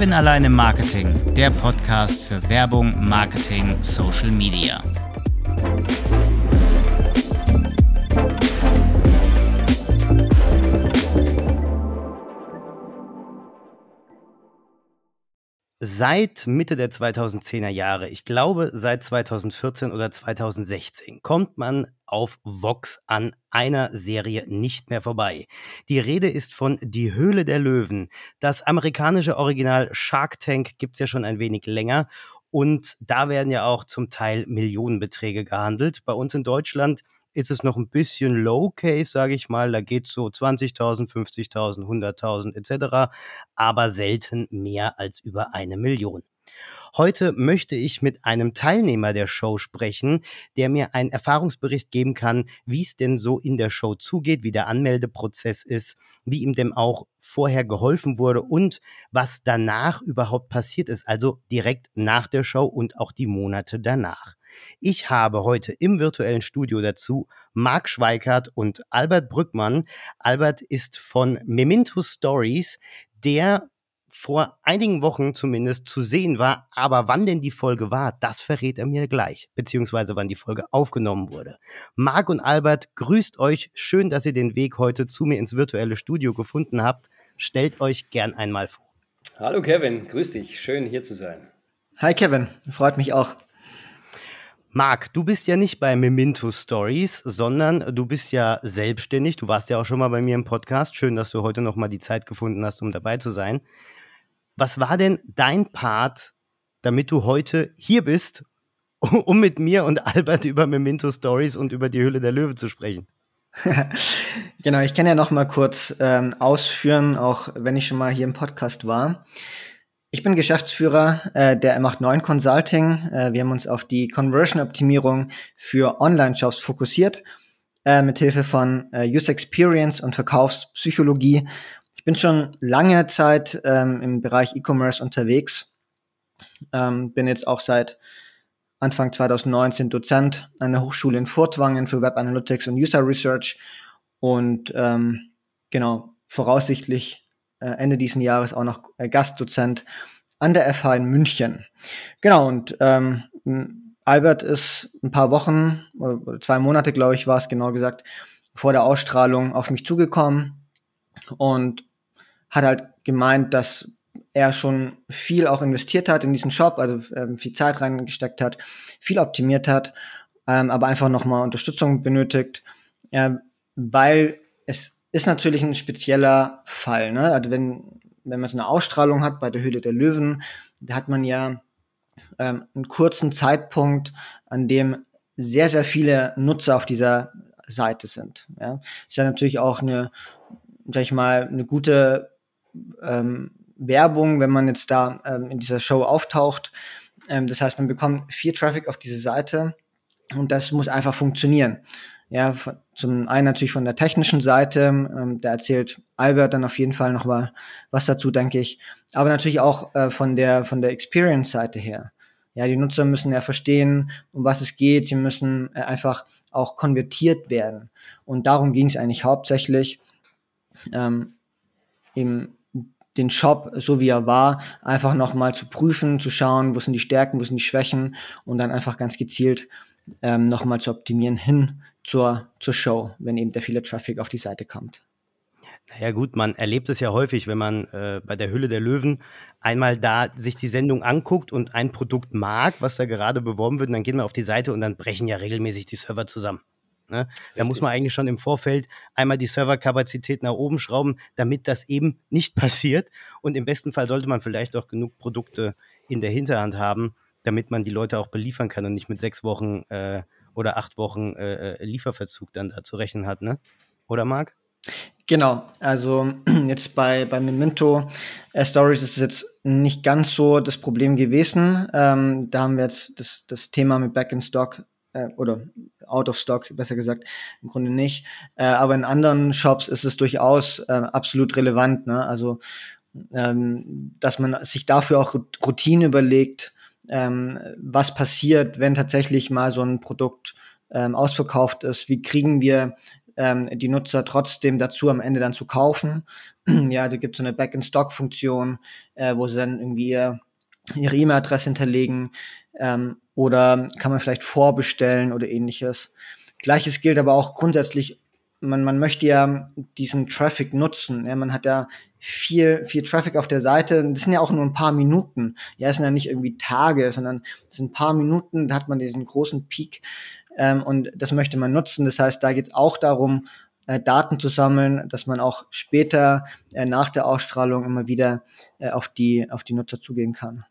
Kevin allein im Marketing, der Podcast für Werbung, Marketing, Social Media. Seit Mitte der 2010er Jahre, ich glaube seit 2014 oder 2016, kommt man auf Vox an einer Serie nicht mehr vorbei. Die Rede ist von Die Höhle der Löwen. Das amerikanische Original Shark Tank gibt's ja schon ein wenig länger und da werden ja auch zum Teil Millionenbeträge gehandelt. Bei uns in Deutschland ist es noch ein bisschen Low Case, sage ich mal. Da geht so 20.000, 50.000, 100.000 etc., aber selten mehr als über eine Million. Heute möchte ich mit einem Teilnehmer der Show sprechen, der mir einen Erfahrungsbericht geben kann, wie es denn so in der Show zugeht, wie der Anmeldeprozess ist, wie ihm denn auch vorher geholfen wurde und was danach überhaupt passiert ist, also direkt nach der Show und auch die Monate danach. Ich habe heute im virtuellen Studio dazu Marc Schweikart und Albert Brückmann. Albert ist von Memento Stories, der vor einigen Wochen zumindest zu sehen war. Aber wann denn die Folge war, das verrät er mir gleich, beziehungsweise wann die Folge aufgenommen wurde. Marc und Albert, grüßt euch. Schön, dass ihr den Weg heute zu mir ins virtuelle Studio gefunden habt. Stellt euch gern einmal vor. Hallo Kevin, grüß dich. Schön hier zu sein. Hi Kevin, freut mich auch. Marc, du bist ja nicht bei Memento Stories, sondern du bist ja selbstständig. Du warst ja auch schon mal bei mir im Podcast. Schön, dass du heute noch mal die Zeit gefunden hast, um dabei zu sein. Was war denn dein Part, damit du heute hier bist, um mit mir und Albert über Memento Stories und über die Hülle der Löwe zu sprechen? genau, ich kann ja noch mal kurz ähm, ausführen, auch wenn ich schon mal hier im Podcast war. Ich bin Geschäftsführer äh, der M89 Consulting. Äh, wir haben uns auf die Conversion-Optimierung für Online-Shops fokussiert, äh, mit Hilfe von äh, User Experience und Verkaufspsychologie ich bin schon lange Zeit ähm, im Bereich E-Commerce unterwegs. Ähm, bin jetzt auch seit Anfang 2019 Dozent an der Hochschule in Furtwangen für Web Analytics und User Research und ähm, genau voraussichtlich Ende diesen Jahres auch noch äh, Gastdozent an der FH in München. Genau und ähm, Albert ist ein paar Wochen oder zwei Monate, glaube ich, war es genau gesagt, vor der Ausstrahlung auf mich zugekommen und hat halt gemeint, dass er schon viel auch investiert hat in diesen Shop, also ähm, viel Zeit reingesteckt hat, viel optimiert hat, ähm, aber einfach nochmal Unterstützung benötigt, äh, weil es ist natürlich ein spezieller Fall. Ne? Also wenn, wenn man so eine Ausstrahlung hat bei der Höhle der Löwen, da hat man ja ähm, einen kurzen Zeitpunkt, an dem sehr, sehr viele Nutzer auf dieser Seite sind. Ja? Ist ja natürlich auch eine, sag ich mal, eine gute ähm, Werbung, wenn man jetzt da ähm, in dieser Show auftaucht. Ähm, das heißt, man bekommt viel Traffic auf diese Seite und das muss einfach funktionieren. Ja, zum einen natürlich von der technischen Seite, ähm, da erzählt Albert dann auf jeden Fall noch mal was dazu, denke ich. Aber natürlich auch äh, von der von der Experience-Seite her. Ja, die Nutzer müssen ja verstehen, um was es geht. Sie müssen äh, einfach auch konvertiert werden. Und darum ging es eigentlich hauptsächlich. Ähm, eben den Shop, so wie er war, einfach nochmal zu prüfen, zu schauen, wo sind die Stärken, wo sind die Schwächen und dann einfach ganz gezielt ähm, nochmal zu optimieren hin zur, zur Show, wenn eben der viele Traffic auf die Seite kommt. Naja gut, man erlebt es ja häufig, wenn man äh, bei der Hülle der Löwen einmal da sich die Sendung anguckt und ein Produkt mag, was da gerade beworben wird, dann geht man auf die Seite und dann brechen ja regelmäßig die Server zusammen. Ne? Da muss man eigentlich schon im Vorfeld einmal die Serverkapazität nach oben schrauben, damit das eben nicht passiert. Und im besten Fall sollte man vielleicht auch genug Produkte in der Hinterhand haben, damit man die Leute auch beliefern kann und nicht mit sechs Wochen äh, oder acht Wochen äh, äh Lieferverzug dann da zu rechnen hat, ne? Oder Marc? Genau, also jetzt bei, bei Memento äh, Stories ist es jetzt nicht ganz so das Problem gewesen. Ähm, da haben wir jetzt das, das Thema mit Back in Stock äh, oder out of stock, besser gesagt, im Grunde nicht. Äh, aber in anderen Shops ist es durchaus äh, absolut relevant. Ne? Also, ähm, dass man sich dafür auch Routine überlegt, ähm, was passiert, wenn tatsächlich mal so ein Produkt ähm, ausverkauft ist. Wie kriegen wir ähm, die Nutzer trotzdem dazu, am Ende dann zu kaufen. ja, da gibt es so eine Back-in-Stock-Funktion, äh, wo sie dann irgendwie ihr, ihre E-Mail-Adresse hinterlegen ähm, oder kann man vielleicht vorbestellen oder ähnliches. Gleiches gilt aber auch grundsätzlich, man, man möchte ja diesen Traffic nutzen. Ja, man hat ja viel, viel Traffic auf der Seite. Das sind ja auch nur ein paar Minuten. Ja, es sind ja nicht irgendwie Tage, sondern es sind ein paar Minuten, da hat man diesen großen Peak. Ähm, und das möchte man nutzen. Das heißt, da geht es auch darum, äh, Daten zu sammeln, dass man auch später äh, nach der Ausstrahlung immer wieder äh, auf, die, auf die Nutzer zugehen kann.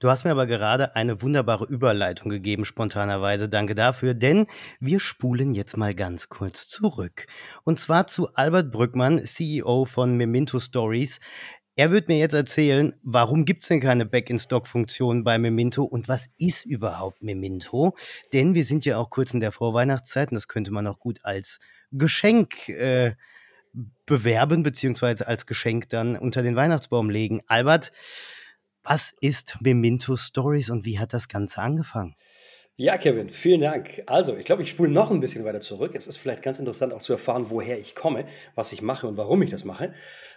Du hast mir aber gerade eine wunderbare Überleitung gegeben, spontanerweise. Danke dafür, denn wir spulen jetzt mal ganz kurz zurück. Und zwar zu Albert Brückmann, CEO von Memento Stories. Er wird mir jetzt erzählen, warum gibt es denn keine Back-in-Stock-Funktion bei Memento und was ist überhaupt Memento? Denn wir sind ja auch kurz in der Vorweihnachtszeit und das könnte man auch gut als Geschenk äh, bewerben, beziehungsweise als Geschenk dann unter den Weihnachtsbaum legen. Albert, was ist Memento Stories und wie hat das Ganze angefangen? Ja, Kevin, vielen Dank. Also, ich glaube, ich spule noch ein bisschen weiter zurück. Es ist vielleicht ganz interessant auch zu erfahren, woher ich komme, was ich mache und warum ich das mache.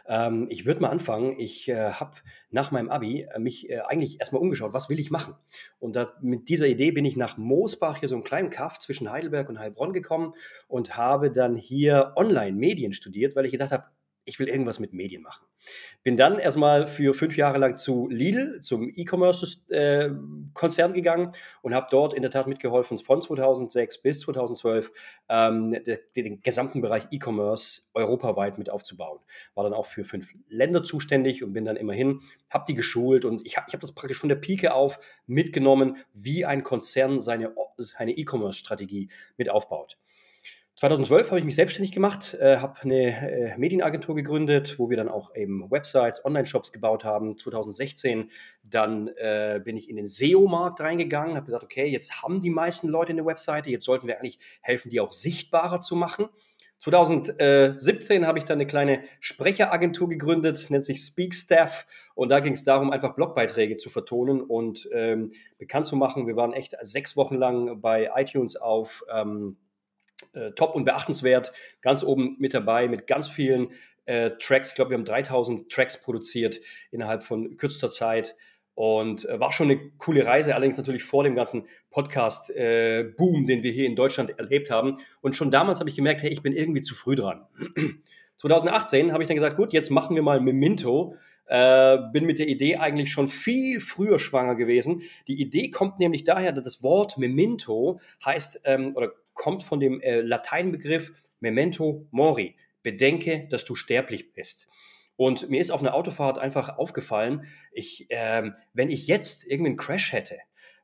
Ähm, ich würde mal anfangen. Ich äh, habe nach meinem Abi äh, mich äh, eigentlich erstmal umgeschaut, was will ich machen? Und da, mit dieser Idee bin ich nach Moosbach, hier so einen kleinen Kaff zwischen Heidelberg und Heilbronn gekommen und habe dann hier Online-Medien studiert, weil ich gedacht habe, ich will irgendwas mit Medien machen. Bin dann erstmal für fünf Jahre lang zu Lidl, zum E-Commerce-Konzern äh, gegangen und habe dort in der Tat mitgeholfen, von 2006 bis 2012 ähm, den, gesamten Bereich E-Commerce europaweit mit aufzubauen. War dann auch für fünf Länder zuständig und bin dann immerhin, habe die geschult und ich habe ich hab das praktisch von der Pike auf mitgenommen, wie ein Konzern seine, seine E-Commerce-Strategie mit aufbaut. 2012 habe ich mich selbstständig gemacht, äh, habe eine äh, Medienagentur gegründet, wo wir dann auch eben Websites, Online-Shops gebaut haben. 2016 dann äh, bin ich in den SEO-Markt reingegangen, habe gesagt, okay, jetzt haben die meisten Leute eine Webseite, jetzt sollten wir eigentlich helfen, die auch sichtbarer zu machen. 2017 habe ich dann eine kleine Sprecheragentur gegründet, nennt sich Speakstaff. Und da ging es darum, einfach Blogbeiträge zu vertonen und ähm, bekannt zu machen. Wir waren echt sechs Wochen lang bei iTunes auf ähm, äh, top und beachtenswert, ganz oben mit dabei, mit ganz vielen äh, Tracks. Ich glaube, wir haben 3000 Tracks produziert innerhalb von kürzester Zeit. Und äh, war schon eine coole Reise, allerdings natürlich vor dem ganzen Podcast-Boom, äh, den wir hier in Deutschland erlebt haben. Und schon damals habe ich gemerkt, hey, ich bin irgendwie zu früh dran. 2018 habe ich dann gesagt, gut, jetzt machen wir mal Memento. Äh, bin mit der Idee eigentlich schon viel früher schwanger gewesen. Die Idee kommt nämlich daher, dass das Wort Memento heißt ähm, oder kommt von dem äh, Lateinbegriff Memento Mori. Bedenke, dass du sterblich bist. Und mir ist auf einer Autofahrt einfach aufgefallen, ich, äh, wenn ich jetzt irgendeinen Crash hätte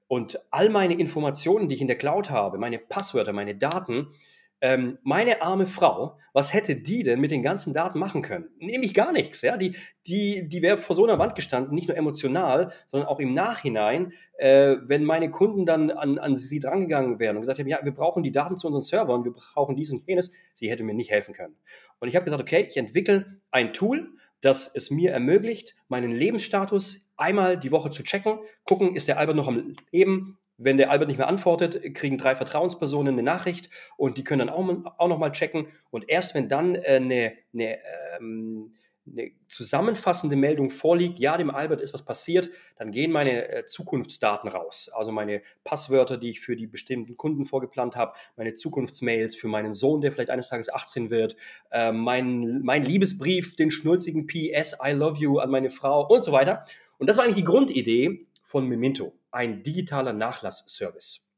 und all meine Informationen, die ich in der Cloud habe, meine Passwörter, meine Daten, ähm, meine arme Frau, was hätte die denn mit den ganzen Daten machen können? Nämlich gar nichts. Ja? Die, die, die wäre vor so einer Wand gestanden, nicht nur emotional, sondern auch im Nachhinein, äh, wenn meine Kunden dann an, an sie drangegangen wären und gesagt haben, ja, wir brauchen die Daten zu unseren Servern, wir brauchen dies und jenes, sie hätte mir nicht helfen können. Und ich habe gesagt, okay, ich entwickle ein Tool, das es mir ermöglicht, meinen Lebensstatus einmal die Woche zu checken, gucken, ist der Albert noch am Leben, wenn der Albert nicht mehr antwortet, kriegen drei Vertrauenspersonen eine Nachricht und die können dann auch, auch nochmal checken. Und erst wenn dann äh, eine, eine, ähm, eine, zusammenfassende Meldung vorliegt, ja, dem Albert ist was passiert, dann gehen meine äh, Zukunftsdaten raus. Also meine Passwörter, die ich für die bestimmten Kunden vorgeplant habe, meine Zukunftsmails für meinen Sohn, der vielleicht eines Tages 18 wird, äh, mein, mein Liebesbrief, den schnulzigen PS, I love you an meine Frau und so weiter. Und das war eigentlich die Grundidee von Memento ein digitaler Nachlassservice.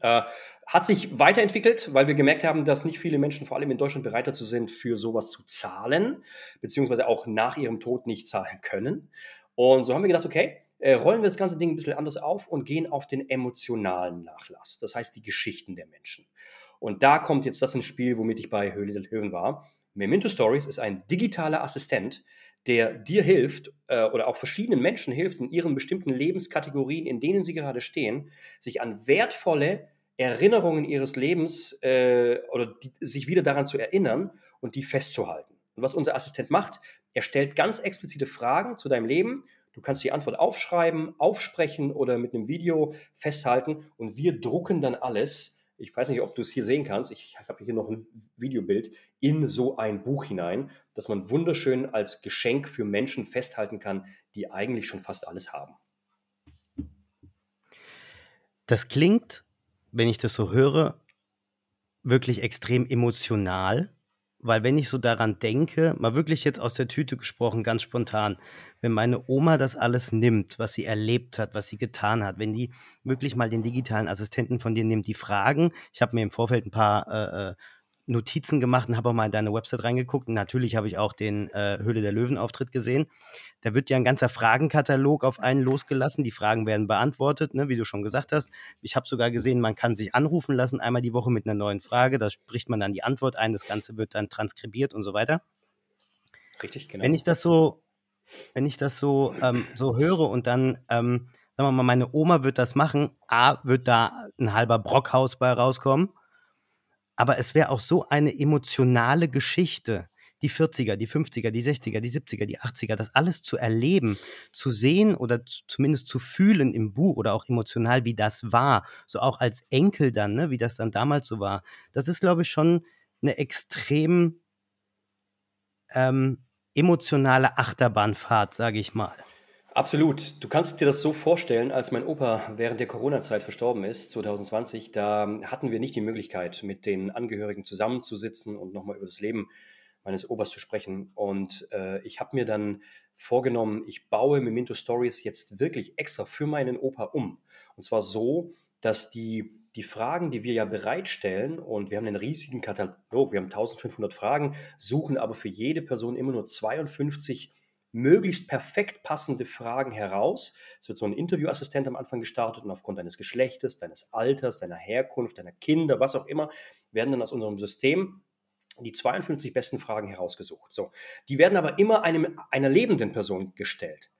Äh, hat sich weiterentwickelt, weil wir gemerkt haben, dass nicht viele Menschen, vor allem in Deutschland, bereit dazu sind, für sowas zu zahlen, beziehungsweise auch nach ihrem Tod nicht zahlen können. Und so haben wir gedacht, okay, äh, rollen wir das ganze Ding ein bisschen anders auf und gehen auf den emotionalen Nachlass, das heißt die Geschichten der Menschen. Und da kommt jetzt das ins Spiel, womit ich bei Höhle der Löwen war. Memento Stories ist ein digitaler Assistent, der dir hilft äh, oder auch verschiedenen Menschen hilft, in ihren bestimmten Lebenskategorien, in denen sie gerade stehen, sich an wertvolle Erinnerungen ihres Lebens äh, oder die, sich wieder daran zu erinnern und die festzuhalten. Und was unser Assistent macht, er stellt ganz explizite Fragen zu deinem Leben. Du kannst die Antwort aufschreiben, aufsprechen oder mit einem Video festhalten und wir drucken dann alles ich weiß nicht, ob du es hier sehen kannst, ich habe hier noch ein Videobild, in so ein Buch hinein, das man wunderschön als Geschenk für Menschen festhalten kann, die eigentlich schon fast alles haben. Das klingt, wenn ich das so höre, wirklich extrem emotional. Weil wenn ich so daran denke, mal wirklich jetzt aus der Tüte gesprochen, ganz spontan, wenn meine Oma das alles nimmt, was sie erlebt hat, was sie getan hat, wenn die wirklich mal den digitalen Assistenten von dir nimmt, die Fragen, ich habe mir im Vorfeld ein paar äh, äh Notizen gemacht und habe auch mal in deine Website reingeguckt. Und natürlich habe ich auch den äh, Höhle der Löwen-Auftritt gesehen. Da wird ja ein ganzer Fragenkatalog auf einen losgelassen. Die Fragen werden beantwortet, ne, wie du schon gesagt hast. Ich habe sogar gesehen, man kann sich anrufen lassen, einmal die Woche mit einer neuen Frage. Da spricht man dann die Antwort ein. Das Ganze wird dann transkribiert und so weiter. Richtig, genau. Wenn ich das so, wenn ich das so, ähm, so höre und dann, ähm, sagen wir mal, meine Oma wird das machen, A, wird da ein halber Brockhaus bei rauskommen aber es wäre auch so eine emotionale Geschichte, die 40er, die 50er, die 60er, die 70er, die 80er, das alles zu erleben, zu sehen oder zumindest zu fühlen im Buch oder auch emotional, wie das war, so auch als Enkel dann, ne, wie das dann damals so war. Das ist, glaube ich, schon eine extrem ähm, emotionale Achterbahnfahrt, sage ich mal. Absolut. Du kannst dir das so vorstellen, als mein Opa während der Corona-Zeit verstorben ist, 2020, da hatten wir nicht die Möglichkeit, mit den Angehörigen zusammenzusitzen und nochmal über das Leben meines Opas zu sprechen. Und äh, ich habe mir dann vorgenommen, ich baue Memento Stories jetzt wirklich extra für meinen Opa um. Und zwar so, dass die, die Fragen, die wir ja bereitstellen, und wir haben einen riesigen Katalog, wir haben 1500 Fragen, suchen aber für jede Person immer nur 52 möglichst perfekt passende Fragen heraus. Es wird so ein Interviewassistent am Anfang gestartet und aufgrund deines Geschlechtes, deines Alters, deiner Herkunft, deiner Kinder, was auch immer, werden dann aus unserem System die 52 besten Fragen herausgesucht. So, die werden aber immer einem, einer lebenden Person gestellt.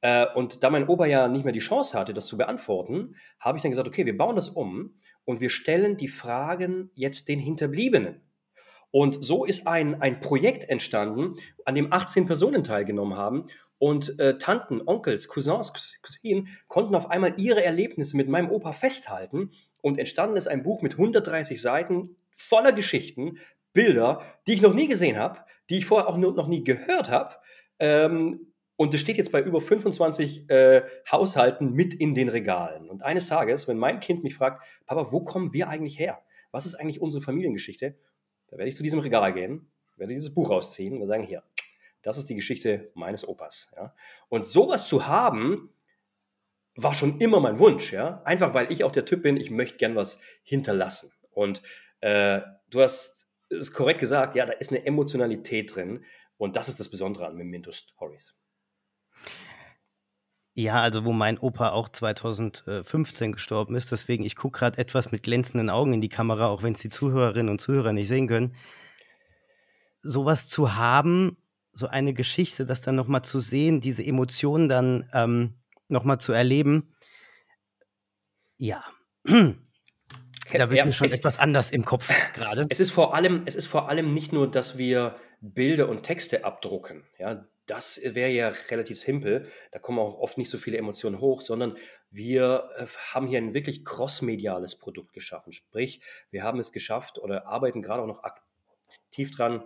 Äh, und da mein Opa ja nicht mehr die Chance hatte, das zu beantworten, habe ich dann gesagt, okay, wir bauen das um und wir stellen die Fragen jetzt den Hinterbliebenen. Und so ist ein, ein Projekt entstanden, an dem 18 Personen teilgenommen haben. Und äh, Tanten, Onkels, Cousins, Cousinen konnten auf einmal ihre Erlebnisse mit meinem Opa festhalten. Und entstanden ist ein Buch mit 130 Seiten voller Geschichten, Bilder, die ich noch nie gesehen habe, die ich vorher auch noch nie gehört habe. Ähm, und es steht jetzt bei über 25 äh, Haushalten mit in den Regalen. Und eines Tages, wenn mein Kind mich fragt, Papa, wo kommen wir eigentlich her? Was ist eigentlich unsere Familiengeschichte? Da werde ich zu diesem Regal gehen, werde dieses Buch rausziehen und sagen, hier, das ist die Geschichte meines Opas. Ja? Und sowas zu haben, war schon immer mein Wunsch, ja. Einfach weil ich auch der Typ bin, ich möchte gern was hinterlassen. Und äh, du hast es korrekt gesagt, ja, da ist eine Emotionalität drin. Und das ist das Besondere an Memento Stories. Ja, also wo mein Opa auch 2015 gestorben ist. Deswegen, ich gucke gerade etwas mit glänzenden Augen in die Kamera, auch wenn es die Zuhörerinnen und Zuhörer nicht sehen können. Sowas zu haben, so eine Geschichte, das dann nochmal zu sehen, diese Emotionen dann ähm, nochmal zu erleben, ja. Da wird ja, mir schon etwas anders im Kopf gerade. Es ist vor allem, es ist vor allem nicht nur, dass wir Bilder und Texte abdrucken. Ja, das wäre ja relativ simpel. Da kommen auch oft nicht so viele Emotionen hoch, sondern wir äh, haben hier ein wirklich crossmediales Produkt geschaffen. Sprich, wir haben es geschafft oder arbeiten gerade auch noch aktiv dran,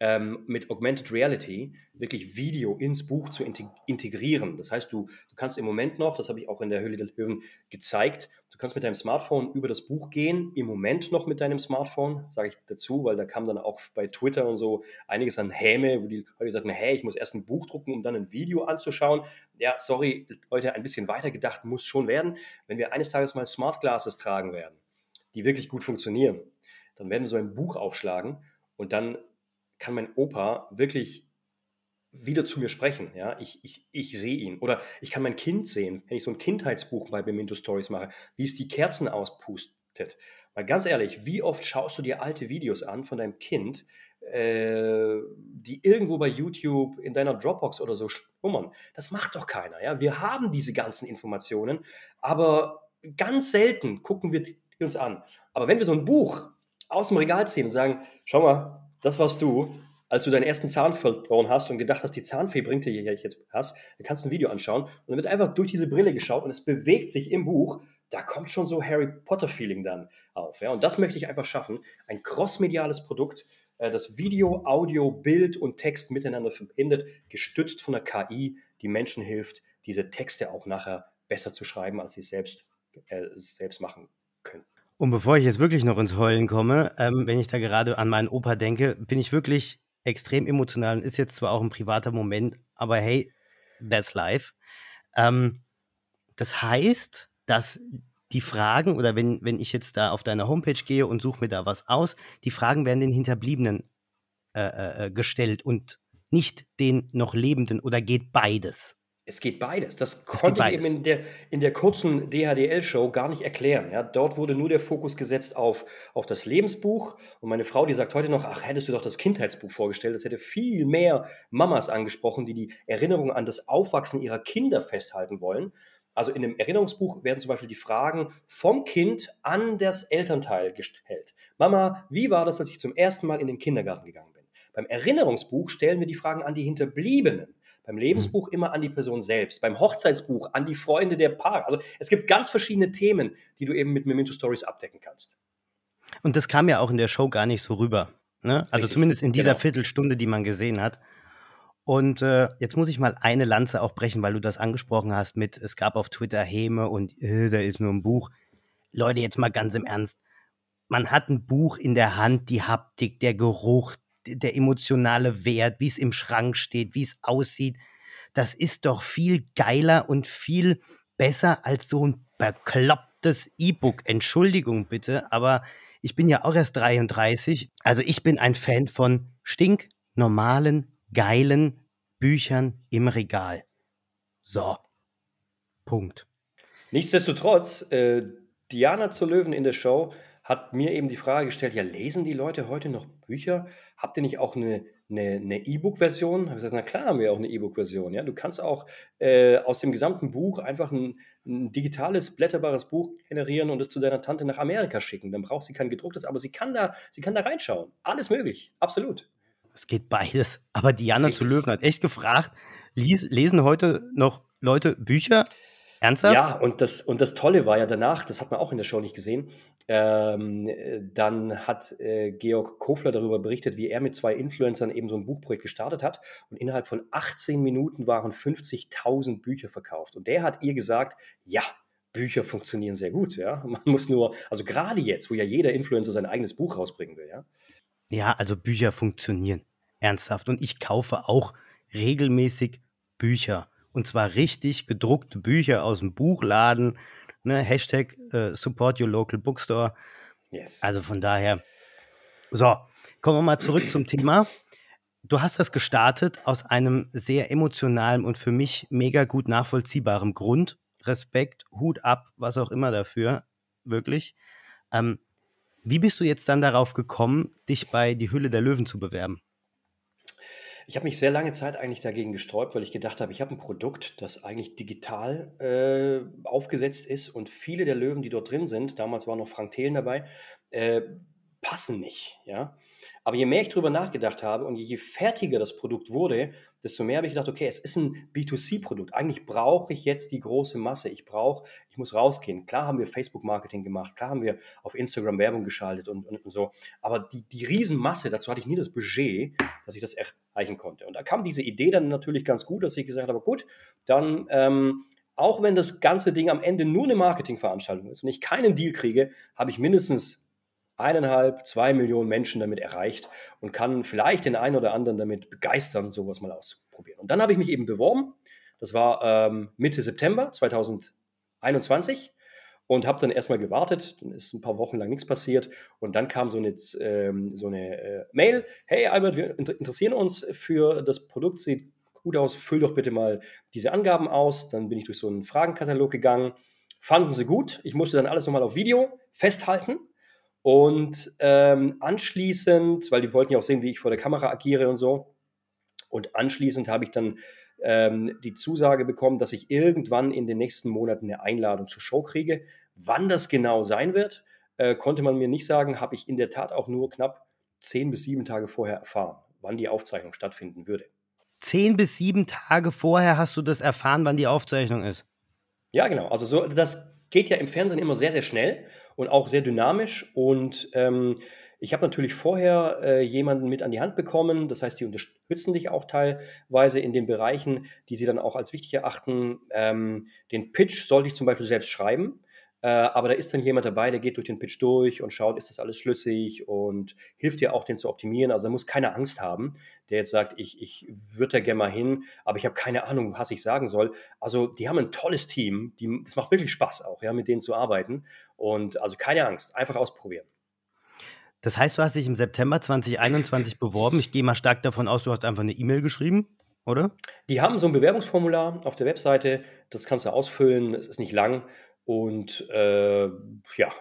ähm, mit Augmented Reality wirklich Video ins Buch zu integrieren. Das heißt, du, du kannst im Moment noch, das habe ich auch in der Höhle der Löwen gezeigt, du kannst mit deinem Smartphone über das Buch gehen, im Moment noch mit deinem Smartphone, sage ich dazu, weil da kam dann auch bei Twitter und so einiges an Häme, wo die Leute sagten, hey, ich muss erst ein Buch drucken, um dann ein Video anzuschauen. Ja, sorry, Leute, ein bisschen weiter gedacht muss schon werden. Wenn wir eines Tages mal Smart Glasses tragen werden, die wirklich gut funktionieren, dann werden wir so ein Buch aufschlagen und dann kann mein Opa wirklich wieder zu mir sprechen. Ja, ich, ich, ich sehe ihn. Oder ich kann mein Kind sehen, wenn ich so ein Kindheitsbuch bei Memento Stories mache, wie es die Kerzen auspustet. Mal ganz ehrlich, wie oft schaust du dir alte Videos an von deinem Kind, äh, die irgendwo bei YouTube in deiner Dropbox oder so schlummern? Das macht doch keiner. Ja? Wir haben diese ganzen Informationen, aber ganz selten gucken wir uns an. Aber wenn wir so ein Buch aus dem Regal ziehen und sagen, schau mal, das warst du, als du deinen ersten Zahn verloren hast und gedacht hast, die Zahnfee bringt dir jetzt was, dann kannst du ein Video anschauen und dann wird einfach durch diese Brille geschaut und es bewegt sich im Buch da kommt schon so Harry Potter-Feeling dann auf. Ja? Und das möchte ich einfach schaffen. Ein crossmediales Produkt, äh, das Video, Audio, Bild und Text miteinander verbindet, gestützt von der KI, die Menschen hilft, diese Texte auch nachher besser zu schreiben, als sie selbst, äh, selbst machen können. Und bevor ich jetzt wirklich noch ins Heulen komme, ähm, wenn ich da gerade an meinen Opa denke, bin ich wirklich extrem emotional und ist jetzt zwar auch ein privater Moment, aber hey, that's life. Ähm, das heißt, dass die Fragen, oder wenn, wenn ich jetzt da auf deine Homepage gehe und suche mir da was aus, die Fragen werden den Hinterbliebenen äh, äh, äh gestellt und nicht den noch Lebenden oder geht beides? Es geht beides. Das konnte ich eben in der, in der kurzen DHDL-Show gar nicht erklären. Ja, dort wurde nur der Fokus gesetzt auf, auf das Lebensbuch. Und meine Frau, die sagt heute noch, ach, hättest du doch das Kindheitsbuch vorgestellt. Das hätte viel mehr Mamas angesprochen, die die Erinnerung an das Aufwachsen ihrer Kinder festhalten wollen. Also in dem Erinnerungsbuch werden zum Beispiel die Fragen vom Kind an das Elternteil gestellt. Mama, wie war das, als ich zum ersten Mal in den Kindergarten gegangen bin? Beim Erinnerungsbuch stellen wir die Fragen an die Hinterbliebenen. Beim Lebensbuch mhm. immer an die Person selbst, beim Hochzeitsbuch an die Freunde der Paar. Also es gibt ganz verschiedene Themen, die du eben mit Memento Stories abdecken kannst. Und das kam ja auch in der Show gar nicht so rüber. Ne? Also Richtig, zumindest in dieser genau. Viertelstunde, die man gesehen hat. Und äh, jetzt muss ich mal eine Lanze auch brechen, weil du das angesprochen hast mit, es gab auf Twitter Häme und äh, da ist nur ein Buch. Leute, jetzt mal ganz im Ernst. Man hat ein Buch in der Hand, die Haptik, der Geruch, der emotionale Wert, wie es im Schrank steht, wie es aussieht, das ist doch viel geiler und viel besser als so ein beklopptes E-Book. Entschuldigung bitte, aber ich bin ja auch erst 33. Also ich bin ein Fan von stinknormalen, geilen Büchern im Regal. So. Punkt. Nichtsdestotrotz, äh, Diana zur Löwen in der Show hat mir eben die Frage gestellt, ja, lesen die Leute heute noch Bücher? Habt ihr nicht auch eine eine E-Book-Version? Habe ich gesagt, na klar haben wir auch eine E-Book-Version. Ja? Du kannst auch äh, aus dem gesamten Buch einfach ein, ein, digitales, blätterbares Buch generieren und es zu deiner Tante nach Amerika schicken. Dann braucht sie kein gedrucktes, aber sie kann da, sie kann da reinschauen. Alles möglich, absolut. Es geht beides. Aber Diana Richtig. zu Löwen hat echt gefragt, lies, lesen heute noch Leute Bücher? Ernsthaft? Ja, und das, und das Tolle war ja danach, das hat man auch in der Show nicht gesehen, ähm, dann hat äh, Georg Kofler darüber berichtet, wie er mit zwei Influencern eben so ein Buchprojekt gestartet hat. Und innerhalb von 18 Minuten waren 50.000 Bücher verkauft. Und der hat ihr gesagt, ja, Bücher funktionieren sehr gut, ja. Man muss nur, also gerade jetzt, wo ja jeder Influencer sein eigenes Buch rausbringen will, ja. Ja, also Bücher funktionieren. Ernsthaft. Und ich kaufe auch regelmäßig Bücher. Und zwar richtig gedruckte Bücher aus dem Buchladen. Ne? Hashtag äh, Support Your Local Bookstore. Yes. Also von daher. So, kommen wir mal zurück zum Thema. Du hast das gestartet aus einem sehr emotionalen und für mich mega gut nachvollziehbaren Grund. Respekt, Hut ab, was auch immer dafür. Wirklich. Ähm, wie bist du jetzt dann darauf gekommen, dich bei Die Hülle der Löwen zu bewerben? Ich habe mich sehr lange Zeit eigentlich dagegen gesträubt, weil ich gedacht habe, ich habe ein Produkt, das eigentlich digital äh, aufgesetzt ist und viele der Löwen, die dort drin sind, damals war noch Frank Thelen dabei, äh, passen nicht. Ja? Aber je mehr ich darüber nachgedacht habe und je fertiger das Produkt wurde, desto mehr habe ich gedacht, okay, es ist ein B2C-Produkt. Eigentlich brauche ich jetzt die große Masse. Ich brauche, ich muss rausgehen. Klar haben wir Facebook-Marketing gemacht, klar haben wir auf Instagram Werbung geschaltet und, und, und, so. Aber die, die Riesenmasse, dazu hatte ich nie das Budget, dass ich das erreichen konnte. Und da kam diese Idee dann natürlich ganz gut, dass ich gesagt habe, gut, dann ähm, auch wenn das ganze Ding am Ende nur eine Marketingveranstaltung ist und ich keinen Deal kriege, habe ich mindestens eineinhalb, zwei Millionen Menschen damit erreicht und kann vielleicht den einen oder anderen damit begeistern, sowas mal auszuprobieren. Und dann habe ich mich eben beworben. Das war ähm, Mitte September 2021 und habe dann erstmal gewartet. Dann ist ein paar Wochen lang nichts passiert und dann kam so eine, ähm, so eine äh, Mail: Hey Albert, wir interessieren uns für das Produkt, sieht gut aus, füll doch bitte mal diese Angaben aus. Dann bin ich durch so einen Fragenkatalog gegangen. Fanden sie gut. Ich musste dann alles nochmal auf Video festhalten und ähm, anschließend, weil die wollten ja auch sehen, wie ich vor der Kamera agiere und so. Und anschließend habe ich dann ähm, die Zusage bekommen, dass ich irgendwann in den nächsten Monaten eine Einladung zur Show kriege. Wann das genau sein wird, äh, konnte man mir nicht sagen, habe ich in der Tat auch nur knapp zehn bis sieben Tage vorher erfahren, wann die Aufzeichnung stattfinden würde. Zehn bis sieben Tage vorher hast du das erfahren, wann die Aufzeichnung ist? Ja, genau. Also so das geht ja im Fernsehen immer sehr, sehr schnell und auch sehr dynamisch. Und ähm, ich habe natürlich vorher äh, jemanden mit an die Hand bekommen. Das heißt, die unterstützen dich auch teilweise in den Bereichen, die sie dann auch als wichtig erachten. Ähm, den Pitch sollte ich zum Beispiel selbst schreiben. Äh, aber da ist dann jemand dabei, der geht durch den Pitch durch und schaut, ist das alles schlüssig und hilft dir auch, den zu optimieren. Also da muss keine Angst haben, der jetzt sagt, ich, ich würde da gerne mal hin, aber ich habe keine Ahnung, was ich sagen soll. Also die haben ein tolles Team, die, das macht wirklich Spaß auch, ja, mit denen zu arbeiten. Und also keine Angst, einfach ausprobieren. Das heißt, du hast dich im September 2021 beworben. Ich gehe mal stark davon aus, du hast einfach eine E-Mail geschrieben, oder? Die haben so ein Bewerbungsformular auf der Webseite, das kannst du ausfüllen, es ist nicht lang und äh, ja.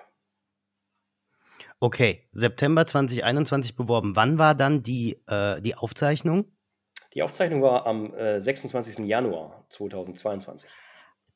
Okay, September 2021 beworben. Wann war dann die, äh, die Aufzeichnung? Die Aufzeichnung war am äh, 26. Januar 2022.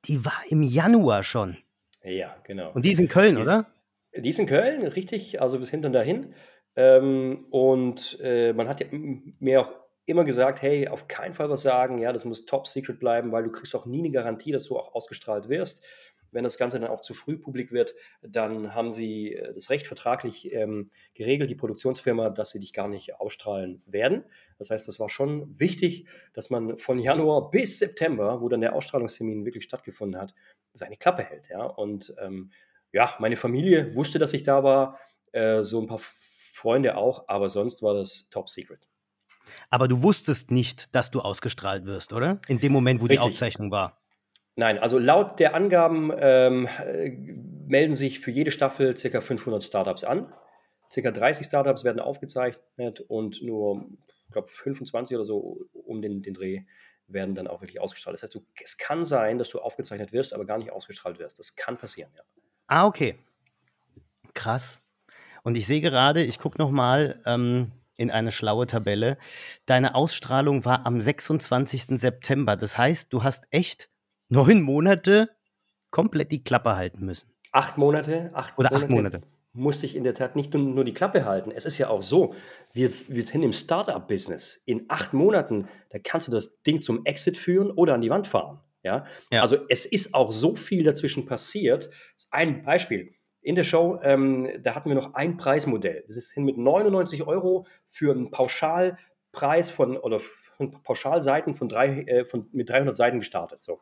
Die war im Januar schon. Ja, genau. Und die ist in Köln, die oder? Die ist in Köln, richtig. Also bis hinten dahin. Ähm, und äh, man hat ja mir auch immer gesagt, hey, auf keinen Fall was sagen, ja, das muss top secret bleiben, weil du kriegst auch nie eine Garantie, dass du auch ausgestrahlt wirst. Wenn das Ganze dann auch zu früh publik wird, dann haben sie äh, das Recht vertraglich ähm, geregelt, die Produktionsfirma, dass sie dich gar nicht ausstrahlen werden. Das heißt, das war schon wichtig, dass man von Januar bis September, wo dann der Ausstrahlungstermin wirklich stattgefunden hat, seine Klappe hält. Ja? Und ähm, ja, meine Familie wusste, dass ich da war, äh, so ein paar Freunde auch, aber sonst war das top secret. Aber du wusstest nicht, dass du ausgestrahlt wirst, oder? In dem Moment, wo Richtig. die Aufzeichnung war. Nein, also laut der Angaben ähm, äh, melden sich für jede Staffel ca. 500 Startups an. Ca. 30 Startups werden aufgezeichnet und nur, ich glaube, 25 oder so um den, den Dreh werden dann auch wirklich ausgestrahlt. Das heißt, du, es kann sein, dass du aufgezeichnet wirst, aber gar nicht ausgestrahlt wirst. Das kann passieren, ja. Ah, okay. Krass. Und ich sehe gerade, ich gucke nochmal ähm, in eine schlaue Tabelle. Deine Ausstrahlung war am 26. September. Das heißt, du hast echt neun Monate komplett die Klappe halten müssen. Acht Monate? Acht Oder Monate acht Monate. Musste ich in der Tat nicht nur die Klappe halten. Es ist ja auch so, wir, wir sind im Startup-Business. In acht Monaten, da kannst du das Ding zum Exit führen oder an die Wand fahren. Ja? ja. Also es ist auch so viel dazwischen passiert. Ein Beispiel. In der Show, ähm, da hatten wir noch ein Preismodell. Es ist hin mit 99 Euro für einen Pauschalpreis von oder von Pauschalseiten von drei, äh, von, mit 300 Seiten gestartet. So.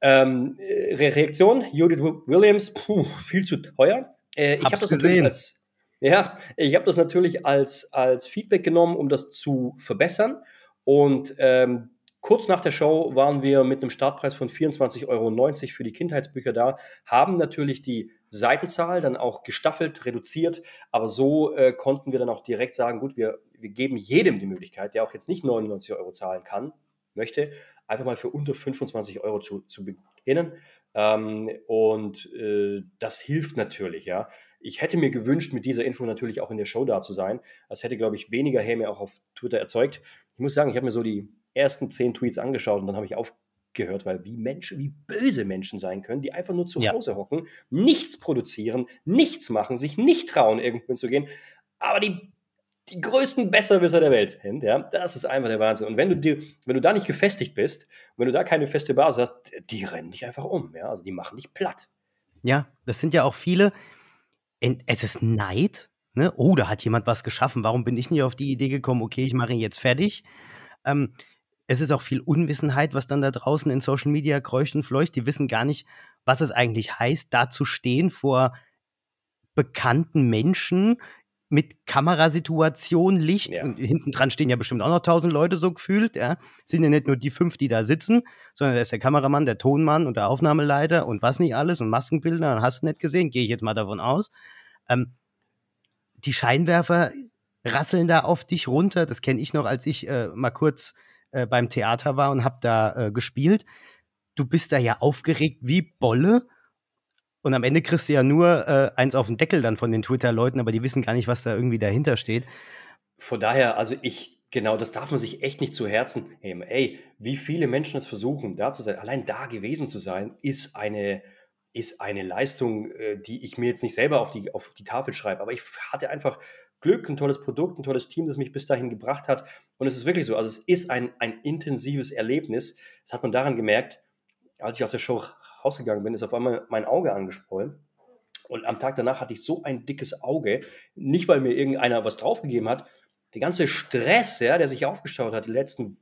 Ähm, äh, Reaktion, Judith Williams, puh, viel zu teuer. Äh, ich habe das gesehen. als ja, ich habe das natürlich als, als Feedback genommen, um das zu verbessern. Und ähm, kurz nach der Show waren wir mit einem Startpreis von 24,90 Euro für die Kindheitsbücher da, haben natürlich die Seitenzahl dann auch gestaffelt, reduziert, aber so äh, konnten wir dann auch direkt sagen, gut, wir, wir geben jedem die Möglichkeit, der auch jetzt nicht 99 Euro zahlen kann, möchte, einfach mal für unter 25 Euro zu, zu beginnen. Ähm, und äh, das hilft natürlich, ja. Ich hätte mir gewünscht, mit dieser Info natürlich auch in der Show da zu sein. Das hätte, glaube ich, weniger Häme auch auf Twitter erzeugt. Ich muss sagen, ich habe mir so die ersten zehn Tweets angeschaut und dann habe ich aufgehört, weil wie Menschen, wie böse Menschen sein können, die einfach nur zu ja. Hause hocken, nichts produzieren, nichts machen, sich nicht trauen, irgendwo zu gehen, aber die die größten Besserwisser der Welt sind. Ja? Das ist einfach der Wahnsinn. Und wenn du, dir, wenn du da nicht gefestigt bist, wenn du da keine feste Basis hast, die rennen dich einfach um. Ja? Also die machen dich platt. Ja, das sind ja auch viele. Es ist Neid. Ne? Oh, da hat jemand was geschaffen. Warum bin ich nicht auf die Idee gekommen, okay, ich mache ihn jetzt fertig? Ähm, es ist auch viel Unwissenheit, was dann da draußen in Social Media kreucht und fleucht. Die wissen gar nicht, was es eigentlich heißt, da zu stehen vor bekannten Menschen, mit Kamerasituation, Licht ja. und hinten dran stehen ja bestimmt auch noch tausend Leute so gefühlt, ja. Sind ja nicht nur die fünf, die da sitzen, sondern da ist der Kameramann, der Tonmann und der Aufnahmeleiter und was nicht alles und Maskenbilder und hast du nicht gesehen, gehe ich jetzt mal davon aus. Ähm, die Scheinwerfer rasseln da auf dich runter, das kenne ich noch, als ich äh, mal kurz äh, beim Theater war und habe da äh, gespielt. Du bist da ja aufgeregt wie Bolle und am Ende kriegst du ja nur äh, eins auf den Deckel dann von den Twitter-Leuten, aber die wissen gar nicht, was da irgendwie dahinter steht. Von daher, also ich, genau, das darf man sich echt nicht zu Herzen nehmen. Ey, wie viele Menschen es versuchen, da zu sein, allein da gewesen zu sein, ist eine, ist eine Leistung, äh, die ich mir jetzt nicht selber auf die, auf die Tafel schreibe. Aber ich hatte einfach Glück, ein tolles Produkt, ein tolles Team, das mich bis dahin gebracht hat. Und es ist wirklich so, also es ist ein, ein intensives Erlebnis. Das hat man daran gemerkt, als ich aus der Show rausgegangen bin, ist auf einmal mein Auge angesprollen. Und am Tag danach hatte ich so ein dickes Auge, nicht weil mir irgendeiner was draufgegeben hat, der ganze Stress, ja, der sich aufgestaut hat, die letzten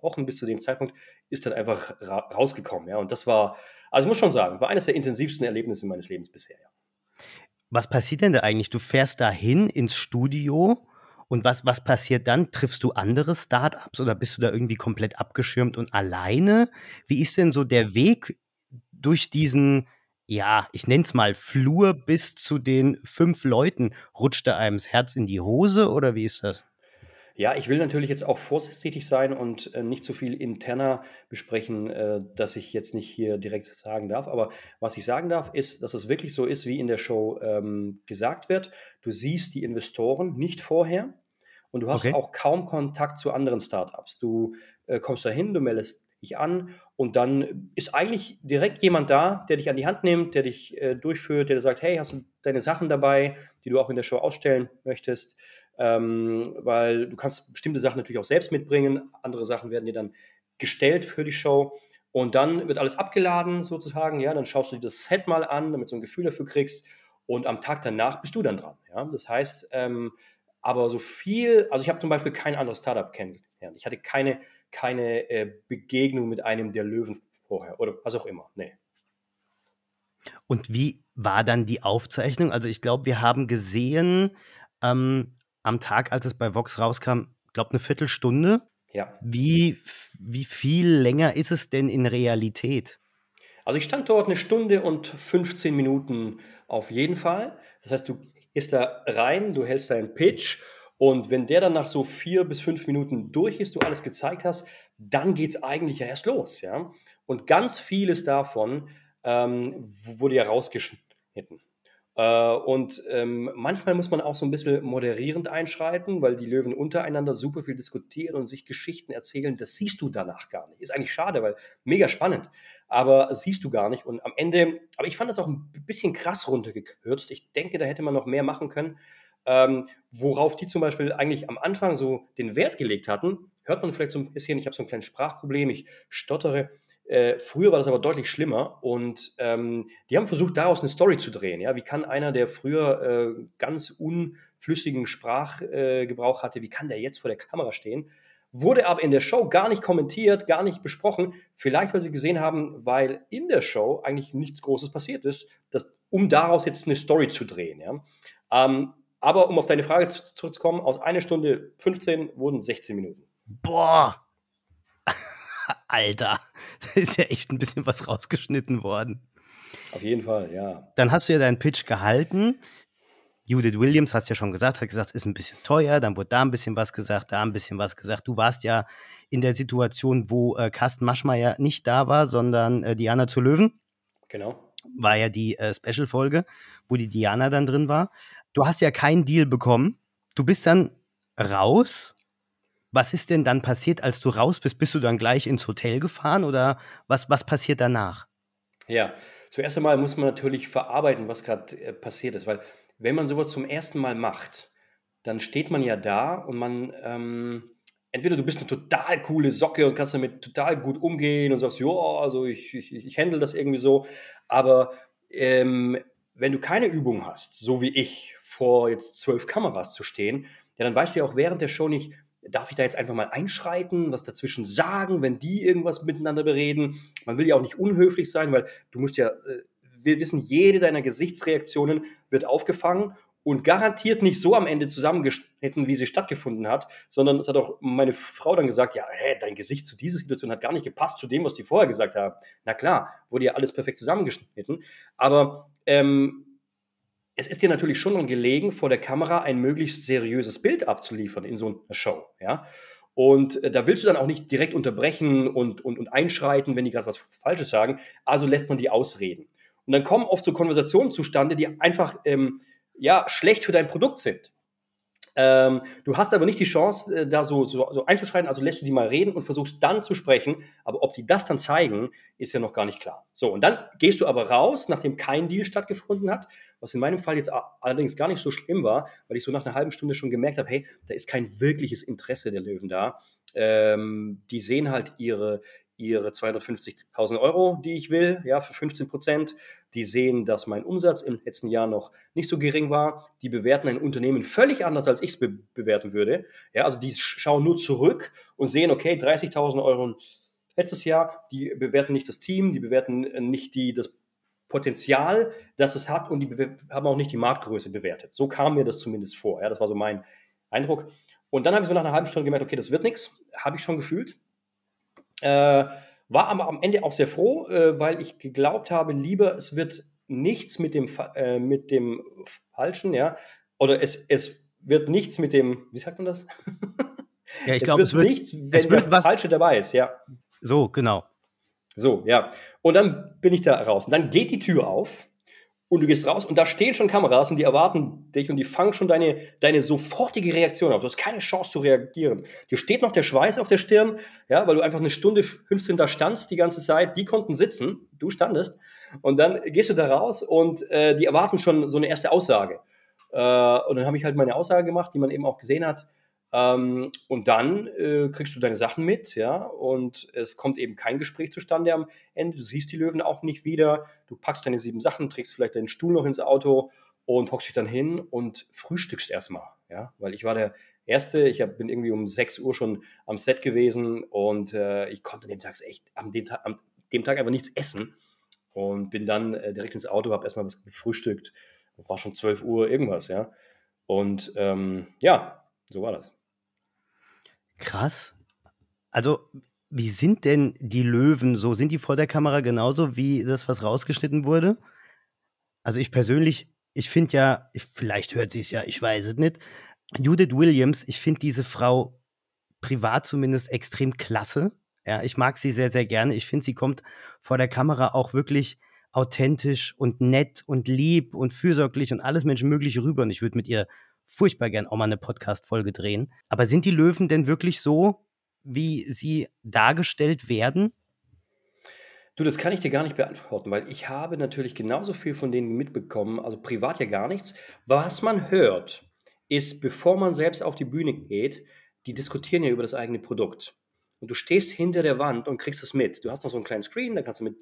Wochen bis zu dem Zeitpunkt, ist dann einfach ra rausgekommen. Ja. Und das war, also ich muss schon sagen, war eines der intensivsten Erlebnisse meines Lebens bisher. Ja. Was passiert denn da eigentlich? Du fährst dahin ins Studio und was, was passiert dann? Triffst du andere Startups oder bist du da irgendwie komplett abgeschirmt und alleine? Wie ist denn so der Weg durch diesen, ja, ich nenne es mal Flur bis zu den fünf Leuten? Rutscht da einem das Herz in die Hose oder wie ist das? Ja, ich will natürlich jetzt auch vorsichtig sein und äh, nicht so viel interner besprechen, äh, dass ich jetzt nicht hier direkt sagen darf. Aber was ich sagen darf, ist, dass es wirklich so ist, wie in der Show ähm, gesagt wird. Du siehst die Investoren nicht vorher und du hast Okay. auch kaum Kontakt zu anderen Startups. Du äh, kommst dahin, du meldest dich an und dann ist eigentlich direkt jemand da, der dich an die Hand nimmt, der dich äh, durchführt, der sagt, hey, hast du deine Sachen dabei, die du auch in der Show ausstellen möchtest? Ähm, weil du kannst bestimmte Sachen natürlich auch selbst mitbringen, andere Sachen werden dir dann gestellt für die Show und dann wird alles abgeladen sozusagen, ja, dann schaust du dir das Set mal an, damit du ein Gefühl dafür kriegst und am Tag danach bist du dann dran, ja. Das heißt, ähm, aber so viel, also ich habe zum Beispiel kein anderes Startup kennengelernt. Ich hatte keine, keine äh, Begegnung mit einem der Löwen vorher oder was auch immer. Nee. Und wie war dann die Aufzeichnung? Also ich glaube, wir haben gesehen ähm, am Tag, als es bei Vox rauskam, glaube eine Viertelstunde. Ja. Wie, wie viel länger ist es denn in Realität? Also ich stand dort eine Stunde und 15 Minuten auf jeden Fall. Das heißt, du gehst da rein, du hältst deinen Pitch und wenn der dann nach so vier bis fünf Minuten durch ist, du alles gezeigt hast, dann geht es eigentlich erst los. Ja? Und ganz vieles davon ähm, wurde ja rausgeschnitten. Äh, und ähm, manchmal muss man auch so ein bisschen moderierend einschreiten, weil die Löwen untereinander super viel diskutieren und sich Geschichten erzählen. Das siehst du danach gar nicht. Ist eigentlich schade, weil mega spannend. Aber siehst du gar nicht. Und am Ende, aber ich fand das auch ein bisschen krass runtergekürzt. Ich denke, da hätte man noch mehr machen können. Ähm, worauf die zum Beispiel eigentlich am Anfang so den Wert gelegt hatten, hört man vielleicht so ein bisschen, ich habe so ein kleines Sprachproblem, ich stottere. Äh, früher war das aber deutlich schlimmer und ähm, die haben versucht, daraus eine Story zu drehen. Ja? Wie kann einer, der früher äh, ganz unflüssigen Sprachgebrauch äh, hatte, wie kann der jetzt vor der Kamera stehen? Wurde aber in der Show gar nicht kommentiert, gar nicht besprochen. Vielleicht, weil sie gesehen haben, weil in der Show eigentlich nichts Großes passiert ist, dass, um daraus jetzt eine Story zu drehen. Ja? Ähm, aber um auf deine Frage zurückzukommen, aus einer Stunde 15 wurden 16 Minuten. Boah! Alter, da ist ja echt ein bisschen was rausgeschnitten worden. Auf jeden Fall, ja. Dann hast du ja deinen Pitch gehalten. Judith Williams, hast ja schon gesagt, hat gesagt, ist ein bisschen teuer. Dann wurde da ein bisschen was gesagt, da ein bisschen was gesagt. Du warst ja in der Situation, wo äh, Carsten Maschmeyer nicht da war, sondern äh, Diana zu Löwen. Genau. War ja die äh, Special-Folge, wo die Diana dann drin war. Du hast ja keinen Deal bekommen. Du bist dann raus. Was ist denn dann passiert, als du raus bist? Bist du dann gleich ins Hotel gefahren oder was, was passiert danach? Ja, zuerst einmal muss man natürlich verarbeiten, was gerade äh, passiert ist, weil wenn man sowas zum ersten Mal macht, dann steht man ja da und man, ähm, entweder du bist eine total coole Socke und kannst damit total gut umgehen und sagst, ja, also ich, ich, ich handle das irgendwie so, aber ähm, wenn du keine Übung hast, so wie ich, vor jetzt zwölf Kameras zu stehen, ja, dann weißt du ja auch während der Show nicht, darf ich da jetzt einfach mal einschreiten, was dazwischen sagen, wenn die irgendwas miteinander bereden? Man will ja auch nicht unhöflich sein, weil du musst ja, äh, wir wissen, jede deiner Gesichtsreaktionen wird aufgefangen und garantiert nicht so am Ende zusammengeschnitten, wie sie stattgefunden hat, sondern es hat auch meine Frau dann gesagt, ja, hä, dein Gesicht zu dieser Situation hat gar nicht gepasst zu dem, was die vorher gesagt haben. Na klar, wurde ja alles perfekt zusammengeschnitten, aber ähm, es ist dir natürlich schon gelegen, vor der Kamera ein möglichst seriöses Bild abzuliefern in so einer Show, ja. Und äh, da willst du dann auch nicht direkt unterbrechen und, und, und einschreiten, wenn die gerade was Falsches sagen. Also lässt man die ausreden. Und dann kommen oft so Konversationen zustande, die einfach ähm, ja, schlecht für dein Produkt sind. Ähm, du hast aber nicht die Chance, äh, da so, so, so einzuschreiten, also lässt du die mal reden und versuchst dann zu sprechen. Aber ob die das dann zeigen, ist ja noch gar nicht klar. So, und dann gehst du aber raus, nachdem kein Deal stattgefunden hat, was in meinem Fall jetzt allerdings gar nicht so schlimm war, weil ich so nach einer halben Stunde schon gemerkt habe, hey, da ist kein wirkliches Interesse der Löwen da. Ähm, die sehen halt ihre, ihre 250.000 Euro, die ich will, ja, für 15 Prozent. Die sehen, dass mein Umsatz im letzten Jahr noch nicht so gering war. Die bewerten ein Unternehmen völlig anders, als ich es be bewerten würde. Ja, also die schauen nur zurück und sehen, okay, 30.000 Euro letztes Jahr. Die bewerten nicht das Team, die bewerten nicht die, das Potenzial, das es hat und die haben auch nicht die Marktgröße bewertet. So kam mir das zumindest vor. Ja, das war so mein Eindruck. Und dann habe ich so nach einer halben Stunde gemerkt, okay, das wird nichts. Habe ich schon gefühlt. Äh, war aber am Ende auch sehr froh, äh, weil ich geglaubt habe, lieber es wird nichts mit dem, äh, mit dem Falschen, ja, oder es, es wird nichts mit dem, wie sagt man das? Ja, ich glaube, es wird nichts, wenn es wird was, Falsche dabei ist, ja. So, genau. So, ja. Und dann bin ich da raus. Und dann geht die Tür auf und du gehst raus und da stehen schon Kameras und die erwarten dich und die fangen schon deine, deine sofortige Reaktion auf. Du hast keine Chance zu reagieren. Dir steht noch der Schweiß auf der Stirn, ja, weil du einfach eine Stunde 15 da standst die ganze Zeit. Die konnten sitzen, du standest. Und dann gehst du da raus und äh, die erwarten schon so eine erste Aussage. Äh, und dann habe ich halt meine Aussage gemacht, die man eben auch gesehen hat. Ähm, und dann äh, kriegst du deine Sachen mit, ja, und es kommt eben kein Gespräch zustande am Ende. Du siehst die Löwen auch nicht wieder. Du packst deine sieben Sachen, trägst vielleicht deinen Stuhl noch ins Auto und hockst dich dann hin und frühstückst erstmal, ja, weil ich war der Erste. Ich hab, bin irgendwie um 6 Uhr schon am Set gewesen und äh, ich konnte an dem Tag echt, am dem, Tag, am dem Tag einfach nichts essen und bin dann äh, direkt ins Auto, habe erstmal was gefrühstückt. War schon 12 Uhr irgendwas, ja. Und ähm, ja, so war das. Krass. Also, wie sind denn die Löwen so? Sind die vor der Kamera genauso wie das, was rausgeschnitten wurde? Also ich persönlich, ich finde ja, ich, vielleicht hört sie es ja, ich weiß es nicht. Judith Williams, ich finde diese Frau privat zumindest extrem klasse. Ja, ich mag sie sehr, sehr gerne. Ich finde, sie kommt vor der Kamera auch wirklich authentisch und nett und lieb und fürsorglich und alles Menschenmögliche rüber. Und ich würde mit ihr furchtbar gern auch mal eine Podcast-Folge drehen. Aber sind die Löwen denn wirklich so, wie sie dargestellt werden? Du, das kann ich dir gar nicht beantworten, weil ich habe natürlich genauso viel von denen mitbekommen, also privat ja gar nichts. Was man hört, ist, bevor man selbst auf die Bühne geht, die diskutieren ja über das eigene Produkt. Und du stehst hinter der Wand und kriegst es mit. Du hast noch so einen kleinen Screen, da kannst du mit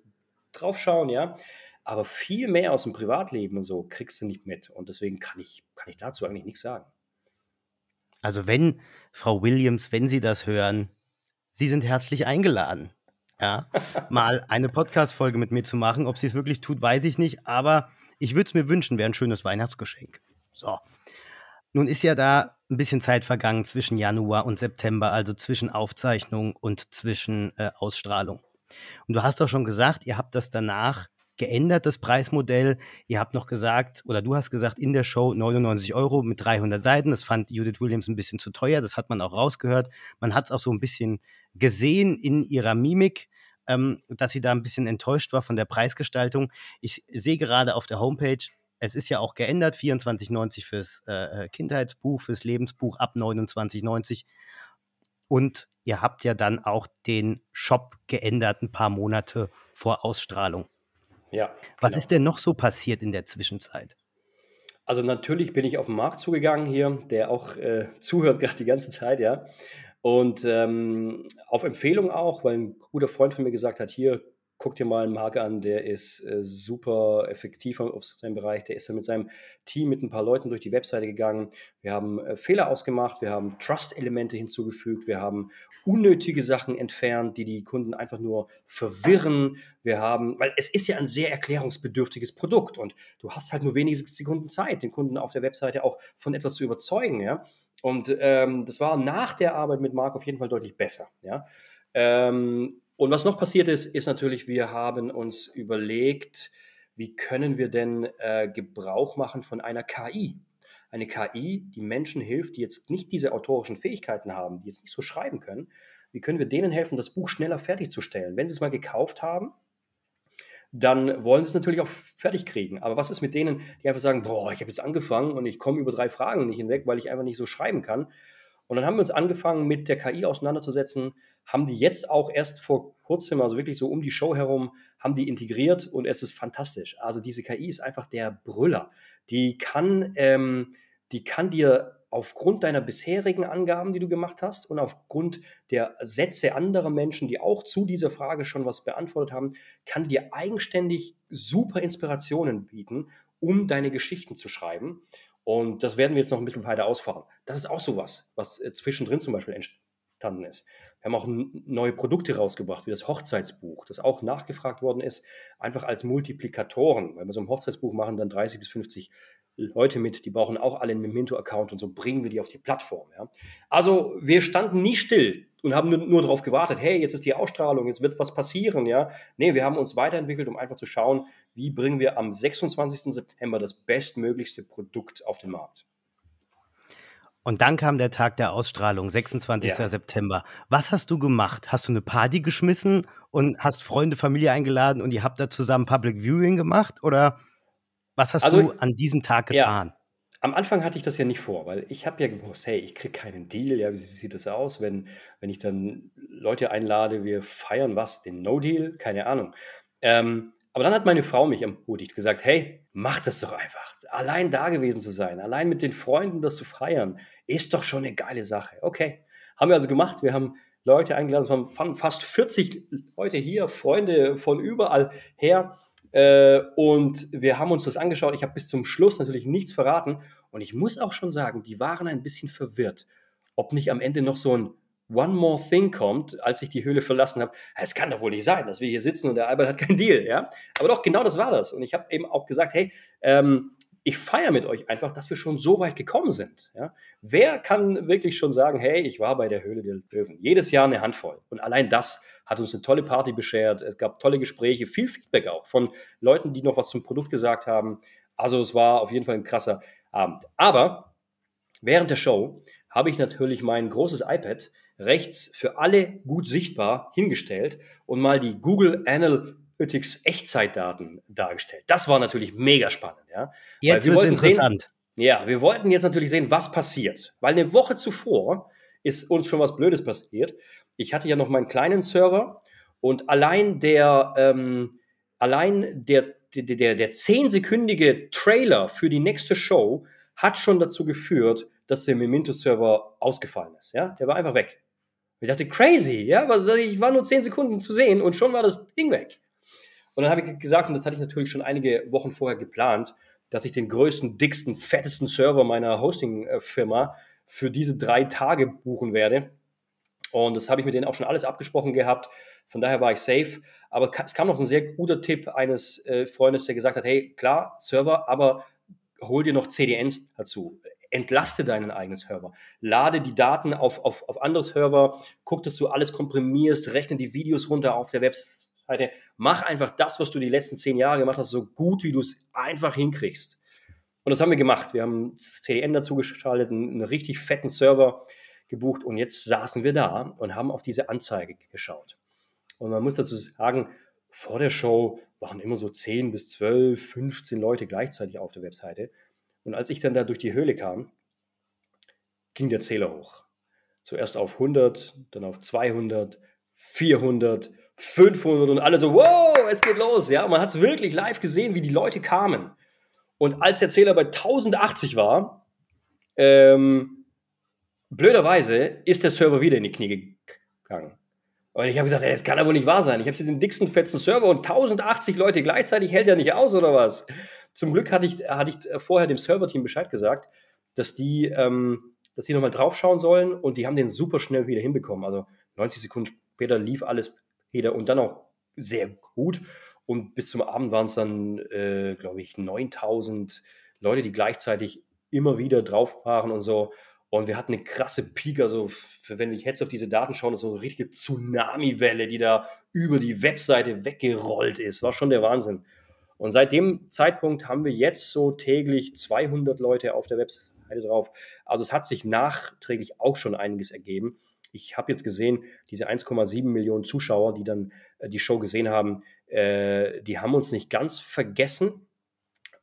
draufschauen, ja. Aber viel mehr aus dem Privatleben und so kriegst du nicht mit. Und deswegen kann ich, kann ich dazu eigentlich nichts sagen. Also wenn, Frau Williams, wenn Sie das hören, Sie sind herzlich eingeladen. Ja, mal eine Podcast-Folge mit mir zu machen. Ob sie es wirklich tut, weiß ich nicht, aber ich würde es mir wünschen, wäre ein schönes Weihnachtsgeschenk. So. Nun ist ja da ein bisschen Zeit vergangen zwischen Januar und September, also zwischen Aufzeichnung und zwischen äh, Ausstrahlung. Und du hast doch schon gesagt, ihr habt das danach geändert, das Preismodell. Ihr habt noch gesagt, oder du hast gesagt, in der Show 99 Euro mit 300 Seiten. Das fand Judith Williams ein bisschen zu teuer. Das hat man auch rausgehört. Man hat es auch so ein bisschen gesehen in ihrer Mimik, ähm, dass sie da ein bisschen enttäuscht war von der Preisgestaltung. Ich sehe gerade auf der Homepage, es ist ja auch geändert, 24,90 fürs äh, äh, Kindheitsbuch, fürs Lebensbuch ab 29,90. Und ihr habt ja dann auch den Shop geändert, ein paar Monate vor Ausstrahlung. Ja. Was genau. ist denn noch so passiert in der Zwischenzeit? Also natürlich bin ich auf den Markt zugegangen hier, der auch äh, zuhört gerade die ganze Zeit, ja. Und ähm, auf Empfehlung auch, weil ein guter Freund von mir gesagt hat, hier, guck dir mal einen Marke an, der ist äh, super effektiv auf seinem Bereich. Der ist dann mit seinem Team, mit ein paar Leuten durch die Webseite gegangen. Wir haben äh, Fehler ausgemacht, wir haben Trust-Elemente hinzugefügt, wir haben unnötige Sachen entfernt, die die Kunden einfach nur verwirren. Wir haben, weil es ist ja ein sehr erklärungsbedürftiges Produkt und du hast halt nur wenige Sekunden Zeit, den Kunden auf der Webseite auch von etwas zu überzeugen, ja. Und ähm, das war nach der Arbeit mit Marc auf jeden Fall deutlich besser, ja. Ähm, und was noch passiert ist, ist natürlich, wir haben uns überlegt, wie können wir denn äh, Gebrauch machen von einer KI? Eine KI, die Menschen hilft, die jetzt nicht diese autorischen Fähigkeiten haben, die jetzt nicht so schreiben können. Wie können wir denen helfen, das Buch schneller fertigzustellen? Wenn sie es mal gekauft haben, dann wollen sie es natürlich auch fertig kriegen. Aber was ist mit denen, die einfach sagen, boah, ich habe jetzt angefangen und ich komme über drei Fragen nicht hinweg, weil ich einfach nicht so schreiben kann. Und dann haben wir uns angefangen, mit der KI auseinanderzusetzen, haben die jetzt auch erst vor kurzem, also wirklich so um die Show herum, haben die integriert und es ist fantastisch. Also diese KI ist einfach der Brüller. Die kann, ähm, die kann dir aufgrund deiner bisherigen Angaben, die du gemacht hast und aufgrund der Sätze anderer Menschen, die auch zu dieser Frage schon was beantwortet haben, kann dir eigenständig super Inspirationen bieten, um deine Geschichten zu schreiben. Und das werden wir jetzt noch ein bisschen weiter ausfahren. Das ist auch sowas, was äh, zwischendrin zum Beispiel entstanden ist. Wir haben auch neue Produkte rausgebracht, wie das Hochzeitsbuch, das auch nachgefragt worden ist, einfach als Multiplikatoren. Wenn wir so ein Hochzeitsbuch machen, dann 30 bis 50 Leute mit, die brauchen auch alle einen Memento-Account und so bringen wir die auf die Plattform. Ja. Also wir standen nie still und haben nur, nur darauf gewartet, hey, jetzt ist die Ausstrahlung, jetzt wird was passieren. Ja. Nee, wir haben uns weiterentwickelt, um einfach zu schauen, wie bringen wir am 26. September das bestmöglichste Produkt auf den Markt. Und dann kam der Tag der Ausstrahlung, 26. Ja. September. Was hast du gemacht? Hast du eine Party geschmissen und hast Freunde, Familie eingeladen und ihr habt da zusammen Public Viewing gemacht? Oder was hast also, du an diesem Tag getan? Ja, am Anfang hatte ich das ja nicht vor, weil ich habe ja gewusst, hey, ich kriege keinen Deal. Ja, wie, sieht das aus, wenn, wenn ich dann Leute einlade, wir feiern was, den No-Deal? Keine Ahnung. Ähm, aber dann hat meine Frau mich ermutigt, gesagt, hey, mach das doch einfach. Allein da gewesen zu sein, allein mit den Freunden das zu feiern, ist doch schon eine geile Sache. Okay, haben wir also gemacht. Wir haben Leute eingeladen, es waren fast 40 Leute hier, Freunde von überall her. Äh, und wir haben uns das angeschaut. Ich habe bis zum Schluss natürlich nichts verraten. Und ich muss auch schon sagen, die waren ein bisschen verwirrt, ob nicht am Ende noch so ein One More Thing kommt, als ich die Höhle verlassen habe. Es kann doch wohl nicht sein, dass wir hier sitzen und der Albert hat keinen Deal, ja. Aber doch, genau das war das. Und ich habe eben auch gesagt, hey, ähm, ich feiere mit euch einfach, dass wir schon so weit gekommen sind. Ja? Wer kann wirklich schon sagen, hey, ich war bei der Höhle der Löwen? Jedes Jahr eine Handvoll. Und allein das hat uns eine tolle Party beschert. Es gab tolle Gespräche, viel Feedback auch von Leuten, die noch was zum Produkt gesagt haben. Also es war auf jeden Fall ein krasser Abend. Aber während der Show habe ich natürlich mein großes iPad rechts für alle gut sichtbar hingestellt und mal die Google Analytics Echtzeitdaten dargestellt. Das war natürlich mega spannend. Ja? Jetzt wird interessant. Sehen, ja, wir wollten jetzt natürlich sehen, was passiert. Weil eine Woche zuvor ist uns schon was Blödes passiert. Ich hatte ja noch meinen kleinen Server und allein der, ähm, allein der, der, der, der zehnsekündige Trailer für die nächste Show hat schon dazu geführt, dass der Memento-Server ausgefallen ist. Ja? Der war einfach weg. Ich dachte, crazy, ja, ich war nur zehn Sekunden zu sehen und schon war das Ding weg. Und dann habe ich gesagt, und das hatte ich natürlich schon einige Wochen vorher geplant, dass ich den größten, dicksten, fettesten Server meiner Hosting-Firma für diese drei Tage buchen werde. Und das habe ich mit denen auch schon alles abgesprochen gehabt. Von daher war ich safe. Aber es kam noch ein sehr guter Tipp eines äh, Freundes, der gesagt hat: Hey, klar, Server, aber hol dir noch CDNs dazu entlaste deinen eigenen Server. Lade die Daten auf, auf, auf andere Server, guck, dass du alles komprimierst, rechne die Videos runter auf der Webseite. Mach einfach das, was du die letzten zehn Jahre gemacht hast, so gut, wie du es einfach hinkriegst. Und das haben wir gemacht. Wir haben CDN dazu geschaltet, einen, einen richtig fetten Server gebucht und jetzt saßen wir da und haben auf diese Anzeige geschaut. Und man muss dazu sagen, vor der Show waren immer so 10 bis 12, 15 Leute gleichzeitig auf der Webseite. Und als ich dann da durch die Höhle kam, ging der Zähler hoch. Zuerst auf 100, dann auf 200, 400, 500 und alle so, wow, es geht los. Ja, man hat es wirklich live gesehen, wie die Leute kamen. Und als der Zähler bei 1080 war, ähm, blöderweise ist der Server wieder in die Knie gegangen. Und ich habe gesagt, es kann ja wohl nicht wahr sein. Ich habe hier den dicksten, fetzen Server und 1080 Leute gleichzeitig hält er nicht aus, oder was? Zum Glück hatte ich, hatte ich vorher dem Server-Team Bescheid gesagt, dass die, ähm, dass die nochmal draufschauen sollen und die haben den super schnell wieder hinbekommen. Also 90 Sekunden später lief alles wieder und dann auch sehr gut. Und bis zum Abend waren es dann, äh, glaube ich, 9000 Leute, die gleichzeitig immer wieder drauf waren und so. Und wir hatten eine krasse Peak, also wenn ich jetzt auf diese Daten schaue, das ist so eine richtige Tsunami-Welle, die da über die Webseite weggerollt ist. War schon der Wahnsinn. Und seit dem Zeitpunkt haben wir jetzt so täglich 200 Leute auf der Webseite drauf. Also es hat sich nachträglich auch schon einiges ergeben. Ich habe jetzt gesehen, diese 1,7 Millionen Zuschauer, die dann äh, die Show gesehen haben, äh, die haben uns nicht ganz vergessen.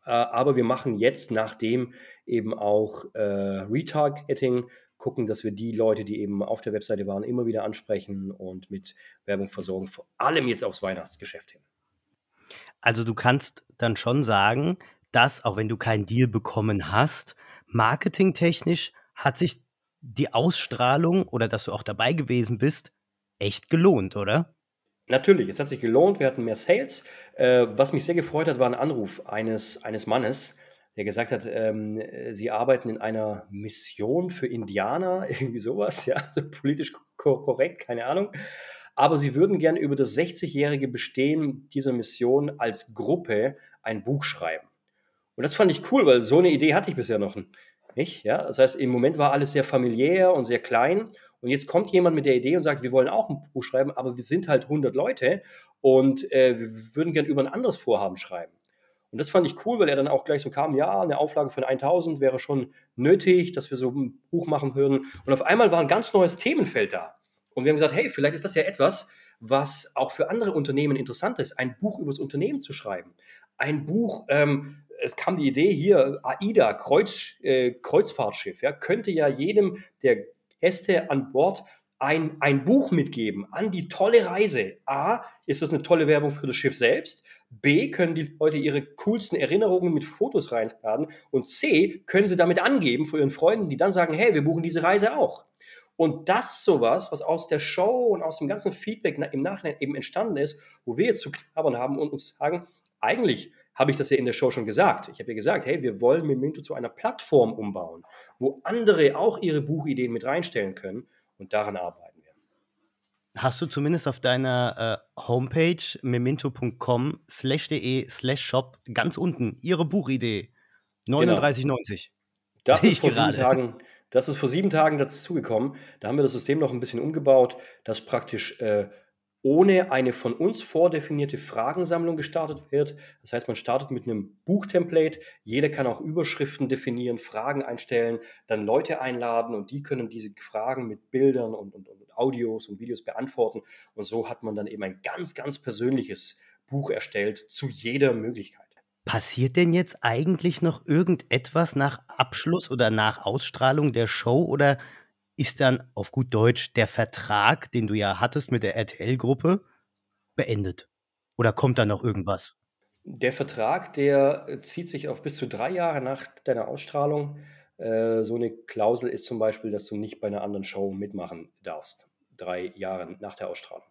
Äh, aber wir machen jetzt, nachdem eben auch äh, Retargeting, gucken, dass wir die Leute, die eben auf der Webseite waren, immer wieder ansprechen und mit Werbung versorgen, vor allem jetzt aufs Weihnachtsgeschäft hin. Also du kannst dann schon sagen, dass, auch wenn du keinen Deal bekommen hast, marketingtechnisch hat sich die Ausstrahlung oder dass du auch dabei gewesen bist, echt gelohnt, oder? Natürlich, es hat sich gelohnt, wir hatten mehr Sales. Äh, was mich sehr gefreut hat, war ein Anruf eines, eines Mannes, der gesagt hat, ähm, sie arbeiten in einer Mission für Indianer, irgendwie sowas, ja, also politisch korrekt, keine Ahnung. Aber sie würden gerne über das 60-jährige Bestehen dieser Mission als Gruppe ein Buch schreiben. Und das fand ich cool, weil so eine Idee hatte ich bisher noch nicht. Ja? Das heißt, im Moment war alles sehr familiär und sehr klein. Und jetzt kommt jemand mit der Idee und sagt, wir wollen auch ein Buch schreiben, aber wir sind halt 100 Leute und äh, wir würden gerne über ein anderes Vorhaben schreiben. Und das fand ich cool, weil er dann auch gleich so kam, ja, eine Auflage von 1000 wäre schon nötig, dass wir so ein Buch machen würden. Und auf einmal war ein ganz neues Themenfeld da. Und wir haben gesagt, hey, vielleicht ist das ja etwas, was auch für andere Unternehmen interessant ist, ein Buch über das Unternehmen zu schreiben. Ein Buch, ähm, es kam die Idee hier, AIDA, Kreuz, äh, Kreuzfahrtschiff, ja, könnte ja jedem der Gäste an Bord ein, ein Buch mitgeben an die tolle Reise. A, ist das eine tolle Werbung für das Schiff selbst. B, können die Leute ihre coolsten Erinnerungen mit Fotos reinladen. Und C, können sie damit angeben für ihren Freunden, die dann sagen, hey, wir buchen diese Reise auch. Und das ist sowas, was aus der Show und aus dem ganzen Feedback im Nachhinein eben entstanden ist, wo wir jetzt zu knabbern haben und uns sagen, eigentlich habe ich das ja in der Show schon gesagt. Ich habe ja gesagt, hey, wir wollen Memento zu einer Plattform umbauen, wo andere auch ihre Buchideen mit reinstellen können und daran arbeiten wir. Hast du zumindest auf deiner äh, Homepage memento.com slash de slash shop ganz unten ihre Buchidee 39,90. Genau. Das ist vor sieben Tagen, das ist vor sieben Tagen dazugekommen. Da haben wir das System noch ein bisschen umgebaut, dass praktisch äh, ohne eine von uns vordefinierte Fragensammlung gestartet wird. Das heißt, man startet mit einem Buchtemplate. Jeder kann auch Überschriften definieren, Fragen einstellen, dann Leute einladen und die können diese Fragen mit Bildern und, und, und Audios und Videos beantworten. Und so hat man dann eben ein ganz, ganz persönliches Buch erstellt zu jeder Möglichkeit. Passiert denn jetzt eigentlich noch irgendetwas nach Abschluss oder nach Ausstrahlung der Show oder ist dann auf gut Deutsch der Vertrag, den du ja hattest mit der RTL-Gruppe, beendet? Oder kommt da noch irgendwas? Der Vertrag, der zieht sich auf bis zu drei Jahre nach deiner Ausstrahlung. Äh, so eine Klausel ist zum Beispiel, dass du nicht bei einer anderen Show mitmachen darfst. Drei Jahre nach der Ausstrahlung.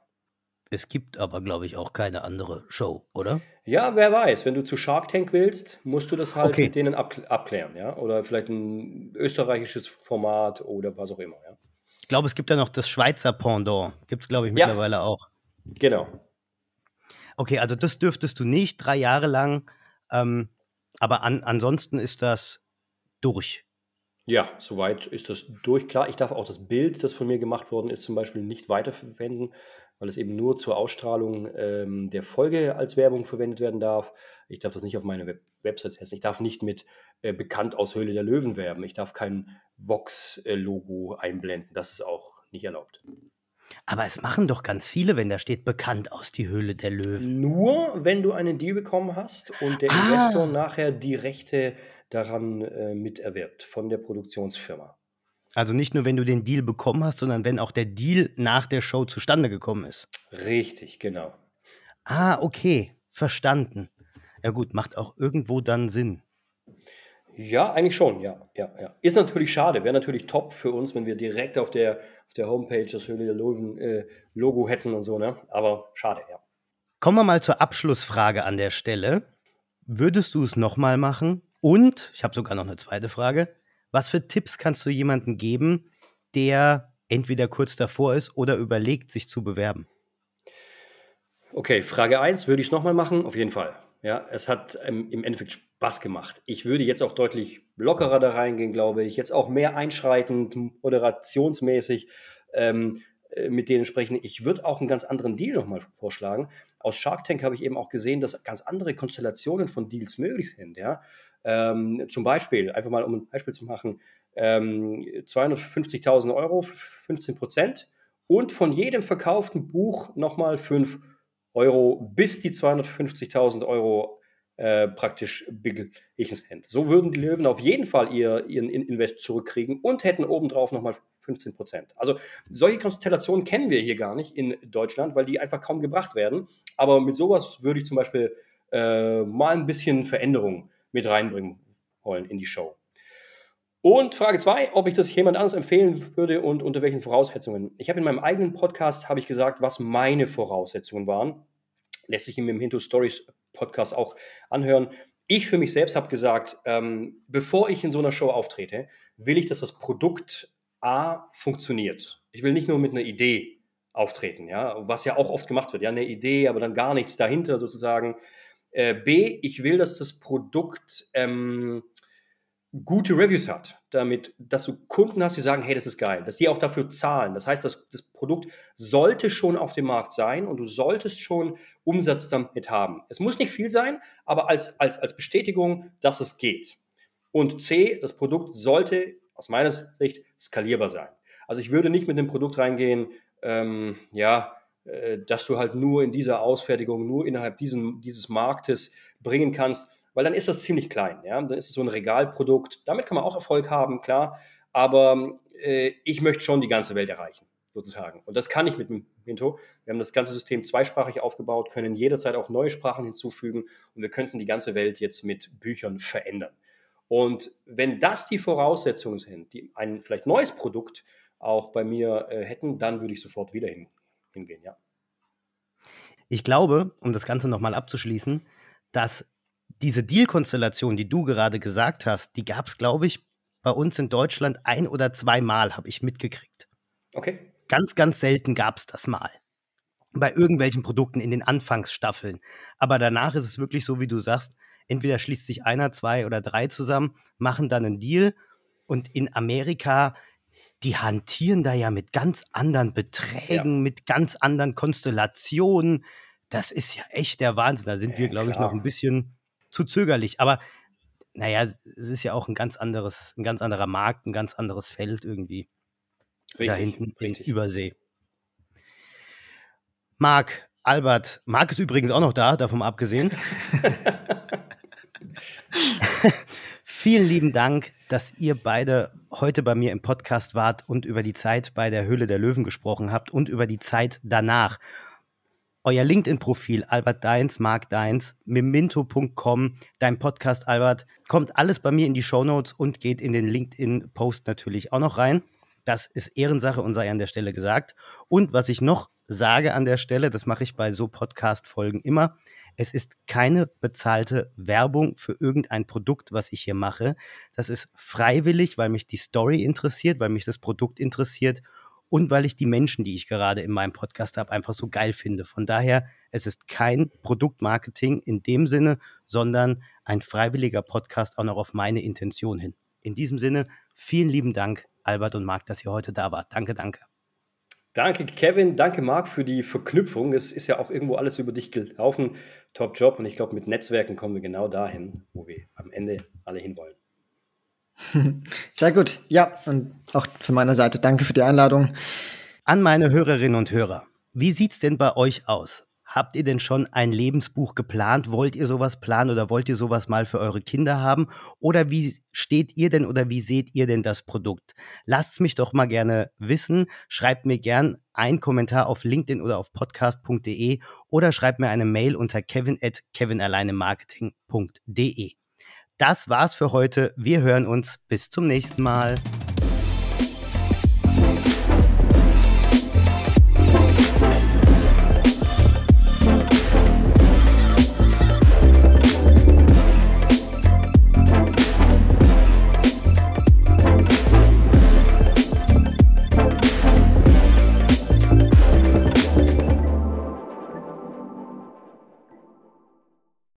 Es gibt aber, glaube ich, auch keine andere Show, oder? Ja, wer weiß. Wenn du zu Shark Tank willst, musst du das halt okay. mit denen ab, abklären, ja? Oder vielleicht ein österreichisches Format oder was auch immer, ja? Ich glaube, es gibt ja noch das Schweizer Pendant. Gibt es, glaube ich, mittlerweile ja. auch. Genau. Okay, also das dürftest du nicht drei Jahre lang, ähm, aber an, ansonsten ist das durch. Ja, soweit ist das durch. Klar, ich darf auch das Bild, das von mir gemacht worden ist, zum Beispiel nicht weiterverwenden, weil es eben nur zur Ausstrahlung ähm, der Folge als Werbung verwendet werden darf. Ich darf das nicht auf meine Web Website setzen. Ich darf nicht mit äh, bekannt aus Höhle der Löwen werben. Ich darf kein Vox-Logo einblenden. Das ist auch nicht erlaubt. Aber es machen doch ganz viele, wenn da steht bekannt aus die Höhle der Löwen. Nur wenn du einen Deal bekommen hast und der ah. Investor nachher die Rechte daran äh, miterwirbt von der Produktionsfirma. Also nicht nur, wenn du den Deal bekommen hast, sondern wenn auch der Deal nach der Show zustande gekommen ist. Richtig, genau. Ah, okay, verstanden. Ja gut, macht auch irgendwo dann Sinn. Ja, eigentlich schon, ja, ja, ja. Ist natürlich schade, wäre natürlich top für uns, wenn wir direkt auf der, auf der Homepage das Höhle der Löwen äh, Logo hätten und so, ne? Aber schade, ja. Kommen wir mal zur Abschlussfrage an der Stelle. Würdest du es nochmal machen? Und, ich habe sogar noch eine zweite Frage, was für Tipps kannst du jemandem geben, der entweder kurz davor ist oder überlegt, sich zu bewerben? Okay, Frage 1, würde ich es nochmal machen? Auf jeden Fall. Ja, es hat ähm, im Endeffekt Spaß gemacht. Ich würde jetzt auch deutlich lockerer da reingehen, glaube ich. Jetzt auch mehr einschreitend, moderationsmäßig ähm, äh, mit denen sprechen. Ich würde auch einen ganz anderen Deal nochmal vorschlagen. Aus Shark Tank habe ich eben auch gesehen, dass ganz andere Konstellationen von Deals möglich sind. Ja? Ähm, zum Beispiel, einfach mal um ein Beispiel zu machen, ähm, 250.000 Euro für 15 Prozent und von jedem verkauften Buch nochmal 5 Euro bis die 250.000 Euro äh, praktisch beglichen sind. So würden die Löwen auf jeden Fall ihr, ihren Invest zurückkriegen und hätten obendrauf nochmal 15 Prozent. Also solche Konstellationen kennen wir hier gar nicht in Deutschland, weil die einfach kaum gebracht werden. Aber mit sowas würde ich zum Beispiel äh, mal ein bisschen Veränderung mit reinbringen wollen in die Show. Und Frage zwei, ob ich das jemand anders empfehlen würde und unter welchen Voraussetzungen. Ich habe in meinem eigenen Podcast habe ich gesagt, was meine Voraussetzungen waren. Lässt sich in dem Hinto Stories Podcast auch anhören. Ich für mich selbst habe gesagt, ähm, bevor ich in so einer Show auftrete, will ich, dass das Produkt A funktioniert. Ich will nicht nur mit einer Idee auftreten, ja, was ja auch oft gemacht wird, ja, eine Idee, aber dann gar nichts dahinter sozusagen. Äh, B, ich will, dass das Produkt ähm, gute Reviews hat, damit, dass du Kunden hast, die sagen, hey, das ist geil, dass die auch dafür zahlen. Das heißt, das, das Produkt sollte schon auf dem Markt sein und du solltest schon Umsatz damit haben. Es muss nicht viel sein, aber als, als, als Bestätigung, dass es geht. Und C, das Produkt sollte aus meiner Sicht skalierbar sein. Also ich würde nicht mit einem Produkt reingehen, ähm, ja, dass du halt nur in dieser Ausfertigung, nur innerhalb diesen, dieses Marktes bringen kannst, weil dann ist das ziemlich klein. Ja? Dann ist es so ein Regalprodukt. Damit kann man auch Erfolg haben, klar. Aber äh, ich möchte schon die ganze Welt erreichen, sozusagen. Und das kann ich mit dem Minto. Wir haben das ganze System zweisprachig aufgebaut, können jederzeit auch neue Sprachen hinzufügen und wir könnten die ganze Welt jetzt mit Büchern verändern. Und wenn das die Voraussetzungen sind, die ein vielleicht neues Produkt auch bei mir äh, hätten, dann würde ich sofort wieder hin, hingehen, ja. Ich glaube, um das Ganze nochmal abzuschließen, dass diese Deal-Konstellation, die du gerade gesagt hast, die gab es, glaube ich, bei uns in Deutschland ein oder zweimal, habe ich mitgekriegt. Okay. Ganz, ganz selten gab es das mal. Bei irgendwelchen Produkten in den Anfangsstaffeln. Aber danach ist es wirklich so, wie du sagst, entweder schließt sich einer, zwei oder drei zusammen, machen dann einen Deal und in Amerika, die hantieren da ja mit ganz anderen Beträgen, ja. mit ganz anderen Konstellationen. Das ist ja echt der Wahnsinn. Da sind ja, wir, glaube ich, noch ein bisschen zu zögerlich. Aber naja, es ist ja auch ein ganz anderes, ein ganz anderer Markt, ein ganz anderes Feld irgendwie. Richtig, da hinten richtig. in Übersee. Marc, Albert, Marc ist übrigens auch noch da, davon abgesehen. Vielen lieben Dank, dass ihr beide heute bei mir im Podcast wart und über die Zeit bei der Höhle der Löwen gesprochen habt und über die Zeit danach euer LinkedIn-Profil, Albert Deins, Mark Deins, memento.com, dein Podcast, Albert, kommt alles bei mir in die Shownotes und geht in den LinkedIn-Post natürlich auch noch rein. Das ist Ehrensache und sei an der Stelle gesagt. Und was ich noch sage an der Stelle, das mache ich bei so Podcast-Folgen immer, es ist keine bezahlte Werbung für irgendein Produkt, was ich hier mache. Das ist freiwillig, weil mich die Story interessiert, weil mich das Produkt interessiert und weil ich die Menschen, die ich gerade in meinem Podcast habe, einfach so geil finde. Von daher, es ist kein Produktmarketing in dem Sinne, sondern ein freiwilliger Podcast auch noch auf meine Intention hin. In diesem Sinne, vielen lieben Dank, Albert und Marc, dass ihr heute da wart. Danke, danke. Danke, Kevin. Danke, Marc, für die Verknüpfung. Es ist ja auch irgendwo alles über dich gelaufen. Top Job. Und ich glaube, mit Netzwerken kommen wir genau dahin, wo wir am Ende alle hinwollen. Sehr gut. Ja, und auch von meiner Seite danke für die Einladung. An meine Hörerinnen und Hörer. Wie sieht's denn bei euch aus? Habt ihr denn schon ein Lebensbuch geplant? Wollt ihr sowas planen oder wollt ihr sowas mal für eure Kinder haben? Oder wie steht ihr denn oder wie seht ihr denn das Produkt? Lasst's mich doch mal gerne wissen. Schreibt mir gern einen Kommentar auf LinkedIn oder auf podcast.de oder schreibt mir eine Mail unter kevin at kevinalleinemarketing.de. Das war's für heute. Wir hören uns. Bis zum nächsten Mal.